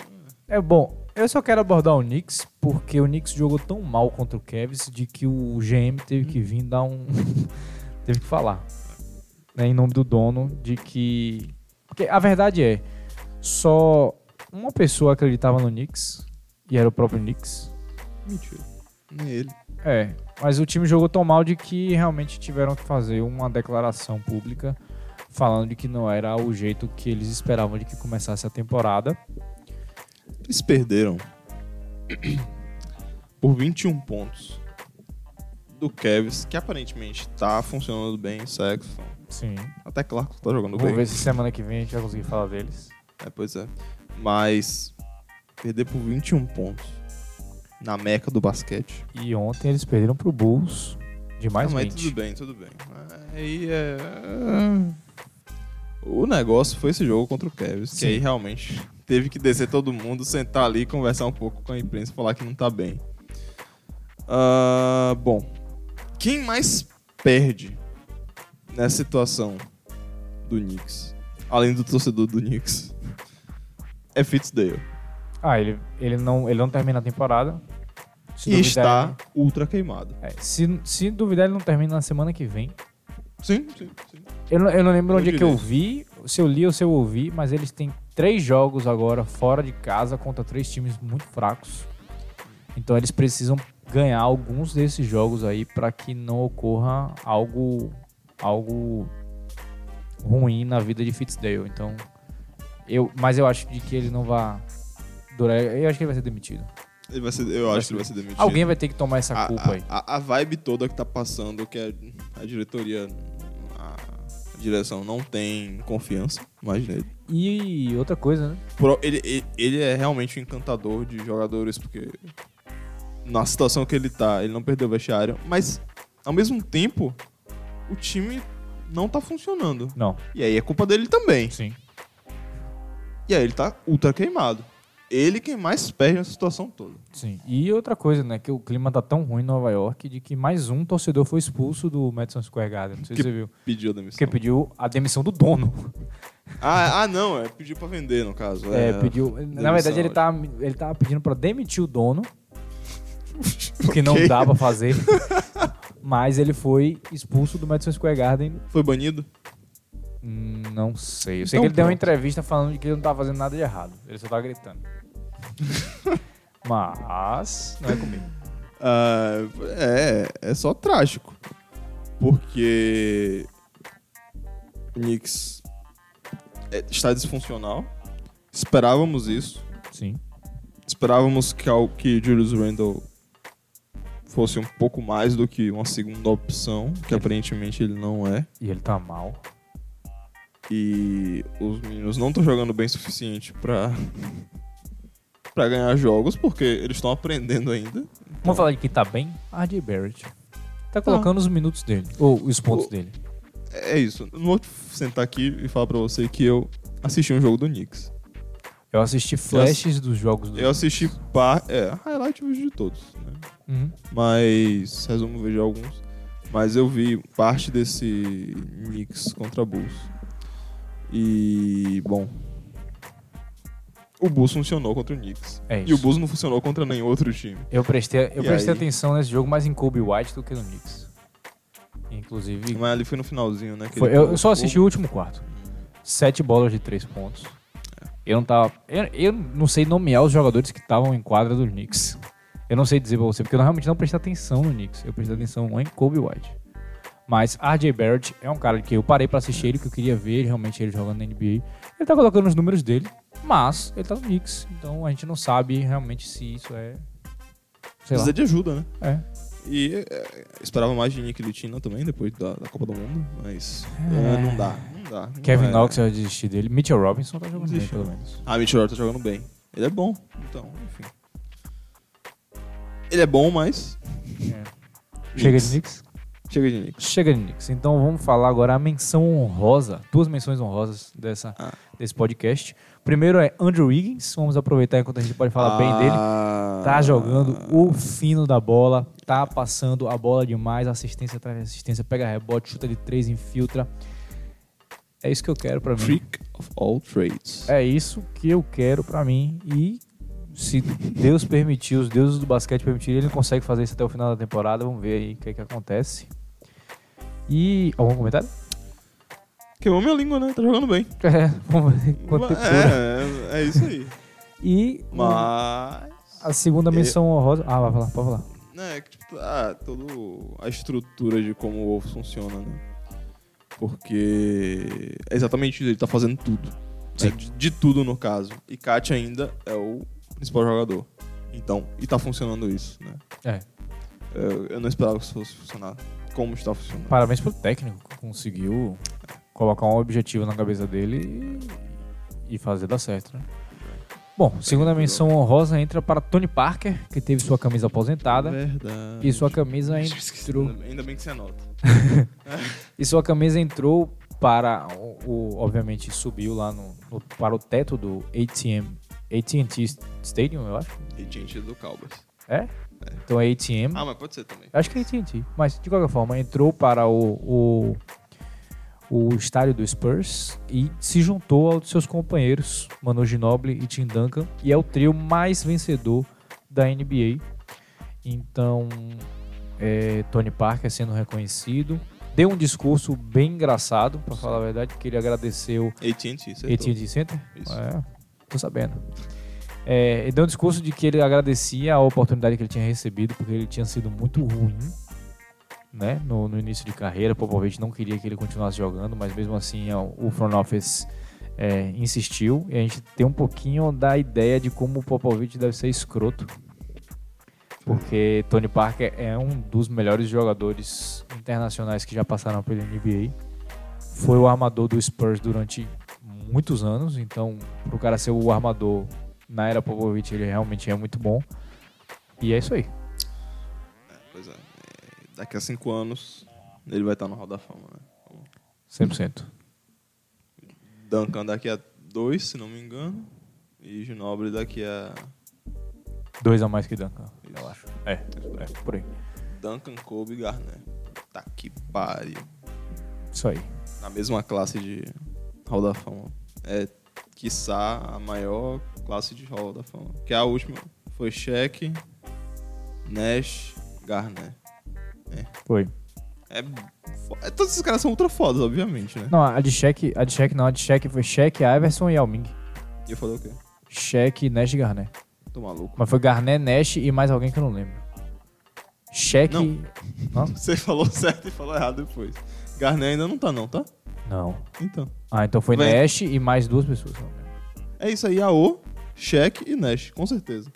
É bom. Eu só quero abordar o Knicks porque o Knicks jogou tão mal contra o Cavs de que o GM teve que vir dar um. teve que falar. Né, em nome do dono, de que. Porque a verdade é, só uma pessoa acreditava no Knicks e era o próprio Knicks. Mentira. Nem ele. É, mas o time jogou tão mal de que realmente tiveram que fazer uma declaração pública falando de que não era o jeito que eles esperavam de que começasse a temporada. Eles perderam por 21 pontos do Cavs, que aparentemente tá funcionando bem, Sexton. Sim. Até Clark tá jogando Vamos bem. ver se semana que vem a gente vai conseguir falar deles. É, pois é. Mas perder por 21 pontos na meca do basquete. E ontem eles perderam pro Bulls de mais Não, mas 20. tudo bem, tudo bem. Aí é. O negócio foi esse jogo contra o Cavs, que aí realmente teve que descer todo mundo, sentar ali, conversar um pouco com a imprensa e falar que não tá bem. Ah, bom, quem mais perde nessa situação do Knicks, além do torcedor do Knicks, é Fitzdale. Ah, ele, ele, não, ele não termina a temporada. Se E duvidar, está ultra queimado. ele- é, se, se duvidar, ele não termina na semana que vem. Sim, sim, sim. Eu, não- eu não lembro Eu onde é que eu vi, se eu li ou se eu ouvi, mas eles têm três jogos agora fora de casa contra três times muito fracos. Então eles precisam ganhar alguns desses jogos aí para que não ocorra algo algo ruim na vida de Fitzdale. Então eu, mas eu acho de que ele não vai durar. Eu acho que ele vai ser demitido. Ele vai ser, eu acho que ele vai ser demitido. Alguém vai ter que tomar essa a, culpa aí. a, a vibe toda que tá passando, que a, a diretoria, a, a direção não tem confiança mais nele. E outra coisa, né? Ele, ele, ele é realmente um encantador de jogadores, porque na situação que ele tá, ele não perdeu o vestiário, mas ao mesmo tempo, o time não tá funcionando. Não, E aí é culpa dele também. sim. E aí ele tá ultra queimado. Ele quem mais perde nessa situação toda. Sim. E outra coisa, né? Que o clima tá tão ruim em Nova York de que mais um torcedor foi expulso do Madison Square Garden. Não sei Que se você viu. Pediu a demissão. Porque pediu a demissão do dono. Ah, ah, não, é pedir pra vender, no caso. É, pediu. Na demissão, verdade, ele tá, ele tava pedindo pra demitir o dono. O que não Ok. dá pra fazer. Mas ele foi expulso do Madison Square Garden. Foi banido? Não sei. Eu sei Então que ele deu uma entrevista falando de que ele não tava fazendo nada de errado. Ele só tava gritando. Mas não é comigo. Ah, é, é só trágico. Porque Knicks é- está disfuncional. Esperávamos isso. Sim. Esperávamos que, que Julius Randle fosse um pouco mais do que uma segunda opção, que aparentemente ele não é. E ele tá mal. E os meninos não estão jogando bem o suficiente pra, pra ganhar jogos, porque eles estão aprendendo ainda. Vamos falar de quem tá bem? RJ Barrett. Tá colocando os minutos dele. Ou os pontos O- dele. É isso. Eu não vou sentar aqui e falar pra você que eu assisti um jogo do Knicks. Eu assisti flashes dos jogos do Eu assisti par... É, highlight eu vejo de todos, né? Uhum. Mas, resumo, eu vejo alguns. Mas eu vi parte desse Knicks contra Bulls. E, bom... O Bulls funcionou contra o Knicks. É E o Bulls não funcionou contra nenhum outro time. Eu prestei, eu E prestei aí? atenção nesse jogo mais em Kobe White do que no Knicks. Inclusive, Mas ali foi no finalzinho, né? foi- eu, eu só assisti o último quarto. Sete bolas de três pontos. Eu não tava. Eu, eu não sei nomear os jogadores que estavam em quadra do Knicks. Eu não sei dizer pra você, porque eu realmente não prestei atenção no Knicks. Eu prestei atenção em Kobe White. Mas RJ Barrett é um cara que eu parei pra assistir ele, que eu queria ver realmente ele jogando na NBA. Ele tá colocando os números dele, mas ele tá no Knicks. Então a gente não sabe realmente se isso é. Sei lá. Precisa de ajuda, né? É. E é, esperava mais de Nick Litina também, depois da, da Copa do Mundo, mas É. é, não dá, não dá. não Kevin é. Knox vai desistir dele. Mitchell Robinson tá jogando bem, pelo menos. Ah, Mitchell tá jogando bem. Ele é bom, então, enfim. Ele é bom, mas... Chega de Knicks. Chega de Knicks. Chega de Knicks. Então vamos falar agora a menção honrosa, duas menções honrosas dessa, Ah. desse podcast. Primeiro é Andrew Wiggins. Vamos aproveitar enquanto a gente pode falar bem dele. Ah. Tá jogando o fino da bola, tá passando a bola demais, assistência atrás de assistência, pega rebote, chuta de três, infiltra. É isso que eu quero pra mim. Freak of all trades. É isso que eu quero pra mim e se Deus permitir, os deuses do basquete permitirem, ele consegue fazer isso até o final da temporada. Vamos ver aí o que é que acontece. E algum comentário? Queimou minha língua, né? Tá jogando bem. É, vamos ver quanto tempo dura. É, é isso aí. E Mas... a segunda menção honrosa. Ah, vai falar, pode falar. É, que tipo, ah, toda a estrutura de como o Wolves funciona, né? Porque é exatamente isso, ele tá fazendo tudo. né? De, de tudo no caso. E Kat ainda é o principal jogador. Então, e tá funcionando isso, né? É. Eu, eu não esperava que isso fosse funcionar como está funcionando. Parabéns pro técnico que conseguiu colocar um objetivo na cabeça dele e, e fazer dar certo, né? Bom, segunda menção honrosa entra para Tony Parker, que teve sua camisa aposentada. Verdade. E sua camisa entrou. Ainda bem que você anota. E sua camisa entrou para o, o- obviamente subiu lá no, no- para o teto do ATM AT&T Stadium, eu acho. Gente do Cowboys. É? Então é ATM. Ah, mas pode ser também. Acho que é AT&T, mas de qualquer forma entrou para o, o o estádio do Spurs e se juntou aos seus companheiros Manu Ginobili e Tim Duncan e é o trio mais vencedor da NBA. Então, é, Tony Parker sendo reconhecido. Deu um discurso bem engraçado, para falar a verdade, que ele agradeceu AT&T, acertou. AT&T Center? Isso. É, tô sabendo. É, ele deu um discurso de que ele agradecia a oportunidade que ele tinha recebido, porque ele tinha sido muito ruim né, no, no início de carreira. Popovich não queria que ele continuasse jogando, mas mesmo assim ó, o front office é, insistiu. E a gente tem um pouquinho da ideia de como o Popovich deve ser escroto. Porque Tony Parker é um dos melhores jogadores internacionais que já passaram pela NBA. Foi o armador do Spurs durante muitos anos, então pro cara ser o armador na era Popovich, ele realmente é muito bom. E é isso aí. Pois é. É, Daqui a cinco anos, ele vai estar no Hall da Fama, né? 100%. Duncan daqui a dois, se não me engano. E Ginobili daqui a... Dois a mais que Duncan, Isso. eu acho. É, é, por aí. Duncan, Kobe e Garnett. Tá que pariu. Isso aí. Na mesma classe de Hall da Fama. É, quiçá, a maior classe de Hall da Fama. Que a última foi Shaq, Nash, Garnett. Foi. É, é, todos esses caras são ultra fodas, obviamente, né? Não, a de Shaq, a de Shaq não, a de Shaq foi Shaq, Iverson e Yao Ming. E eu falei o quê? Shaq, Nash e Garnett. Tô maluco. Mas foi Garnett, Nash e mais alguém que eu não lembro. Shaq... Não. Você falou certo e falou errado depois. Garnett ainda não tá não, tá? Não. Então. Ah, então foi Vem. Nash e mais duas pessoas. não. É isso aí, AO, Shaq e Nash, com certeza.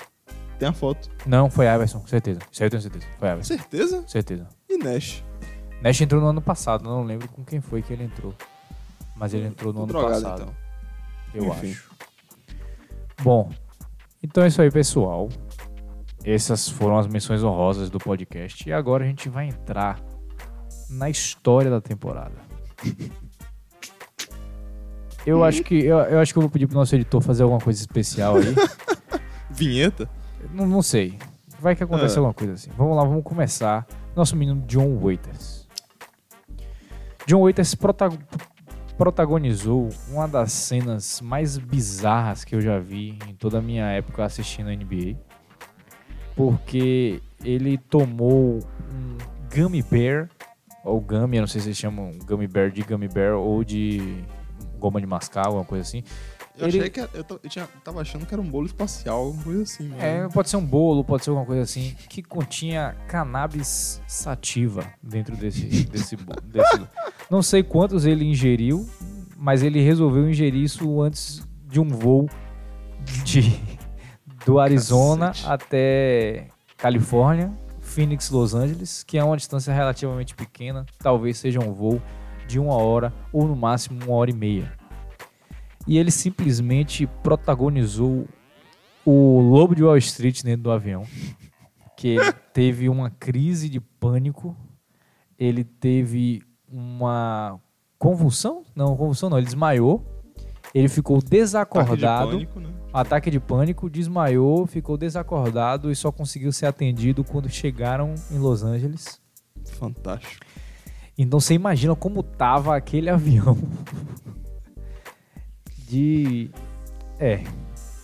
Tem a foto. Não, foi Iverson, certeza. Isso aí eu tenho certeza. Foi Iverson, Certeza? certeza. E Nash. Nash entrou no ano passado, não lembro com quem foi que ele entrou. Mas ele entrou no Tô ano drogado, passado. então. Eu Enfim. acho. Bom, então é isso aí, pessoal. Essas foram as menções honrosas do podcast. E agora a gente vai entrar na história da temporada. Eu acho que eu, eu acho que eu vou pedir pro nosso editor fazer alguma coisa especial aí. Vinheta? não, não sei. Vai que acontece É. alguma coisa assim. Vamos lá, vamos começar. Nosso menino John Waiters. John Waiters prota- protagonizou uma das cenas mais bizarras que eu já vi em toda a minha época assistindo a NBA. Porque ele tomou um Gummy Bear, ou Gummy, eu não sei se eles chamam Gummy Bear de Gummy Bear ou de goma de mascar, alguma coisa assim. Eu, Ele- achei que eu, eu tinha, tava achando que era um bolo espacial, alguma coisa assim. mano. É, pode ser um bolo, pode ser alguma coisa assim, que continha cannabis sativa dentro desse, desse bolo. desse- Não sei quantos ele ingeriu, mas ele resolveu ingerir isso antes de um voo de, do Arizona Cacete. até Califórnia, Phoenix, Los Angeles, que é uma distância relativamente pequena, talvez seja um voo de uma hora ou no máximo uma hora e meia. E ele simplesmente protagonizou o Lobo de Wall Street dentro do avião, que ele teve uma crise de pânico, ele teve uma convulsão? Não, convulsão não, ele desmaiou, ele ficou Ataque de desacordado, pânico, né? ataque de pânico, desmaiou, ficou desacordado e só conseguiu ser atendido quando chegaram em Los Angeles. Fantástico. Então você imagina como tava aquele avião de é,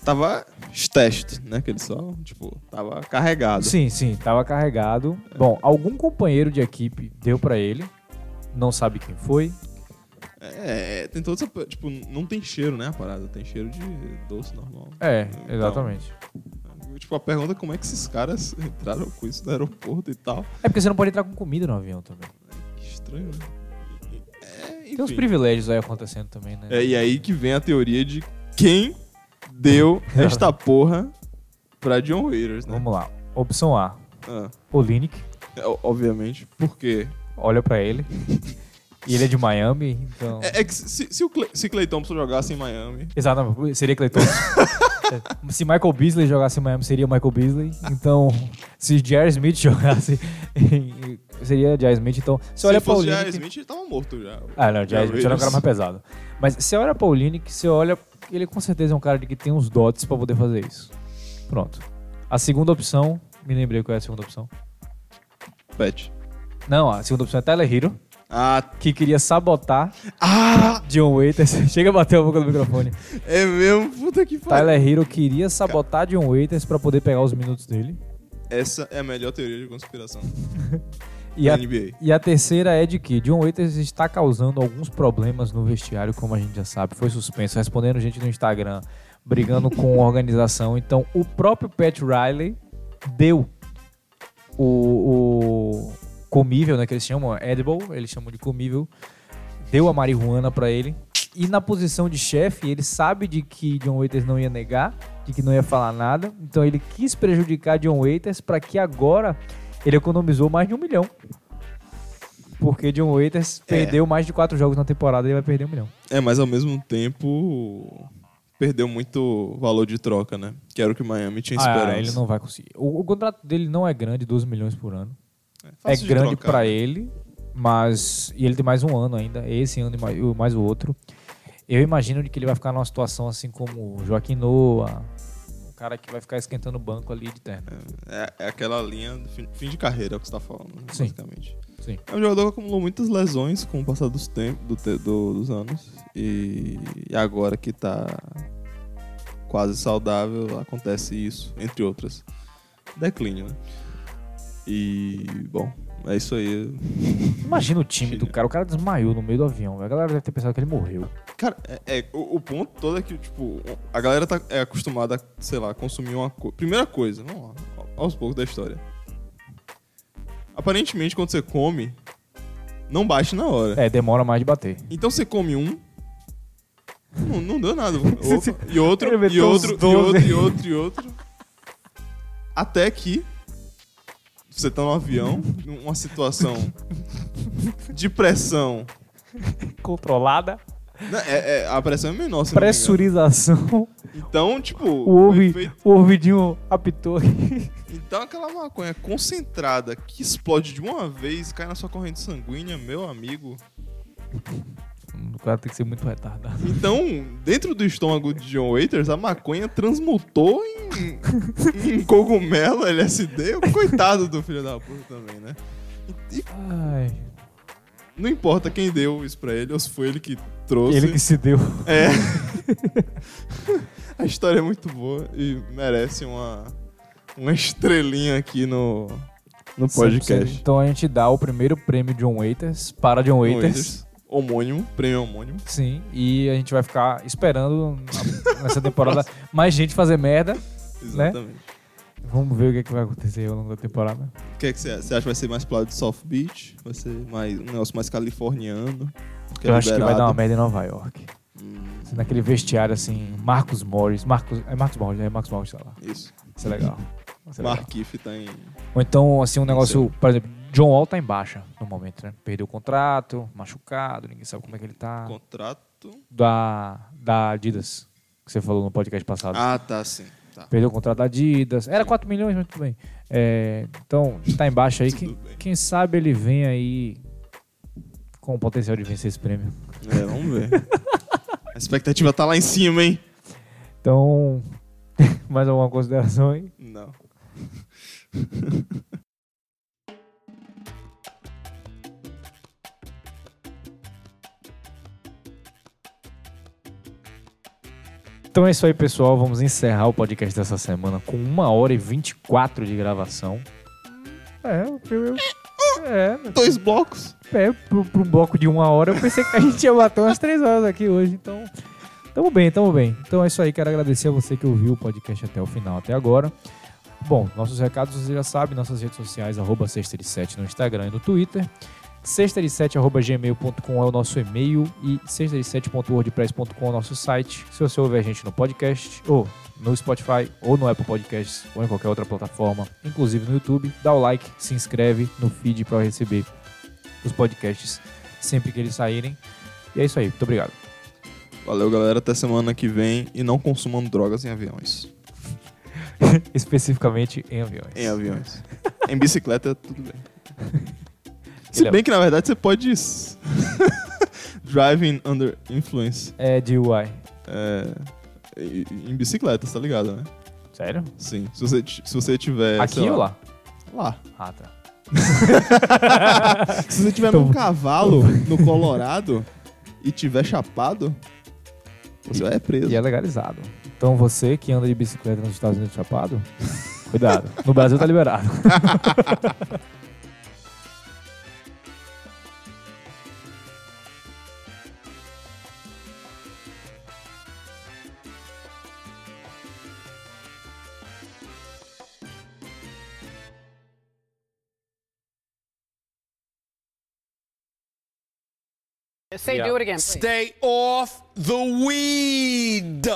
Tava teste, né? Que só, tipo, tava carregado. Sim, sim, tava carregado. Bom, algum companheiro de equipe deu pra ele. Não sabe quem foi. É, é, tem toda essa. Tipo, não tem cheiro, né? A parada. Tem cheiro de doce normal. É, Então, exatamente. Tipo, a pergunta é como é que esses caras entraram com isso no aeroporto e tal. É porque você não pode entrar com comida no avião também. Estranho, né? É, enfim. Tem uns privilégios aí acontecendo também, né? É, e aí que vem a teoria de quem deu esta porra pra John Waiters, né? Vamos lá. Opção A, Ah, Olinick. é, obviamente. Por quê? Olha pra ele. E ele é de Miami, então. É, é que se, se o Clay, se Clay Thompson jogasse em Miami, Exatamente, seria Clay Thompson. É, se Michael Beasley jogasse em Miami, seria Michael Beasley. Então, se Jerry Smith jogasse, em- seria Jerry Smith. Então, você se olha fosse Olinick... Jair Smith, ele tava morto já. Ah, não, Jerry Smith era um cara mais pesado. Mas você olha pra Olinick, você olha... Ele com certeza é um cara de que tem uns dotes pra poder fazer isso. Pronto. A segunda opção... Me lembrei qual é a segunda opção. Pet. Não, a segunda opção é Tyler Hero, Ah, que queria sabotar ah, John Waiters. Chega a bater a boca no microfone. é mesmo? Puta que pariu. Tyler Hero queria sabotar John Waiters pra poder pegar os minutos dele. Essa é a melhor teoria de conspiração E a, NBA. e a terceira é de que John Waiters está causando alguns problemas no vestiário, como a gente já sabe. Foi suspenso, respondendo gente no Instagram, brigando com a organização. Então, o próprio Pat Riley deu o, o comível, né, que eles chamam, edible, eles chamam de comível, deu a marihuana pra ele. E na posição de chefe, ele sabe de que John Waiters não ia negar, de que não ia falar nada. Então ele quis prejudicar John Waiters para que agora ele economizou mais de um milhão. Porque John Waiters É. perdeu mais de quatro jogos na temporada e ele vai perder um milhão. É, mas ao mesmo tempo perdeu muito valor de troca, né? Que era o que o Miami tinha esperança. Ah, ele não vai conseguir. O, o contrato dele não é grande, 12 milhões por ano. É de grande pra né? ele, mas. E ele tem mais um ano ainda, esse ano e mais, o- mais o outro. Eu imagino que ele vai ficar numa situação assim como o Joaquim Noah, cara que vai ficar esquentando o banco ali de terno. É, é aquela linha do fim, fim de carreira, é o que você tá falando, né, Sim. basicamente. Sim. É um jogador que acumulou muitas lesões com o passar dos tempos, do te- do- dos anos. E, e agora que tá quase saudável, acontece isso, entre outras. Declínio, né? E, bom, é isso aí. Imagina o time do cara, o cara desmaiou no meio do avião. A galera deve ter pensado que ele morreu. Cara, é, é, o, o ponto todo é que, tipo, a galera tá, é acostumada a, sei lá, consumir uma coisa. Primeira coisa, vamos lá, aos poucos da história. Aparentemente, quando você come, não bate na hora. É, demora mais de bater. Então você come um. Não, não deu nada. Opa, e outro, e outro, e outro, 12. e outro, e outro. Até que você tá no avião, numa situação de pressão. Controlada. Não, é- é- a pressão é menor, se. Pressurização. Então, tipo, O, ouvi, efeito- o ouvidinho apitou aqui. então aquela maconha concentrada que explode de uma vez, cai na sua corrente sanguínea, meu amigo. O cara tem que ser muito retardado. Então, dentro do estômago de John Waiters, a maconha transmutou em, em cogumelo, LSD. Coitado do filho da puta também, né? E Ai, não importa quem deu isso pra ele, ou se foi ele que trouxe. ele que se deu. É. a história é muito boa e merece uma, uma estrelinha aqui no, no podcast. Então a gente dá o primeiro prêmio John Waiters para John John Waiters. Waiters. homônimo, prêmio homônimo. Sim, e a gente vai ficar esperando nessa temporada mais gente fazer merda. Exatamente. Vamos ver o que, é que vai acontecer ao longo da temporada. O que, é que você acha? Vai ser mais pro lado de South Beach? Vai ser mais, um negócio mais californiano? é Eu acho que vai dar uma merda em Nova York. Hum, naquele vestiário assim, Marcos Morris. Marcos, é Marcos Morris, é Marcos Morris, sei lá. isso. Isso é legal. Isso é. Markif tá em. Ou então, assim, um negócio, por exemplo, John Wall tá em baixa no momento, né? Perdeu o contrato, machucado, ninguém sabe como é que ele tá. Contrato. Da, da Adidas, que você falou no podcast passado. Ah, tá, sim. Tá. Perdeu o contrato da Adidas. Era 4 milhões, mas tudo bem. É, então, tá em baixa aí. Quem, quem sabe ele vem aí com o potencial de vencer esse prêmio. É, vamos ver. A expectativa tá lá em cima, hein? Então, mais alguma consideração aí? Não. Então é isso aí, pessoal. Vamos encerrar o podcast dessa semana com uma hora e 24 de gravação. É, eu, eu, é, Dois blocos. é pro, pro bloco de uma hora, eu pensei que a gente ia bater umas três horas aqui hoje, então. Tamo bem, tamo bem. Então é isso aí, quero agradecer a você que ouviu o podcast até o final, até agora. Bom, nossos recados você já sabe, nossas redes sociais, arroba sexta de sete no Instagram e no Twitter. Sexta de sete, arroba gmail.com é o nosso e-mail e sexta de sete.wordpress.com é o nosso site. Se você ouvir a gente no podcast, ou no Spotify, ou no Apple Podcasts, ou em qualquer outra plataforma, inclusive no YouTube, dá o like, se inscreve no feed para receber os podcasts sempre que eles saírem. E é isso aí, muito obrigado. Valeu, galera. Até semana que vem. E não consumam drogas em aviões. Especificamente em aviões. Em aviões. em bicicleta, tudo bem. Se Ele é- bem que, na verdade, você pode... Driving under influence. É de UI. É... e- Em bicicleta, tá ligado, né? Sério? Sim. Se você, se você tiver... Aqui ou lá? Lá. Ah, tá. Se você tiver Então- num cavalo no Colorado e tiver chapado, você é preso. E é legalizado. Então você que anda de bicicleta nos Estados Unidos chapado, cuidado. No Brasil tá liberado. Say, Yeah. do it again. please. Stay off the weed.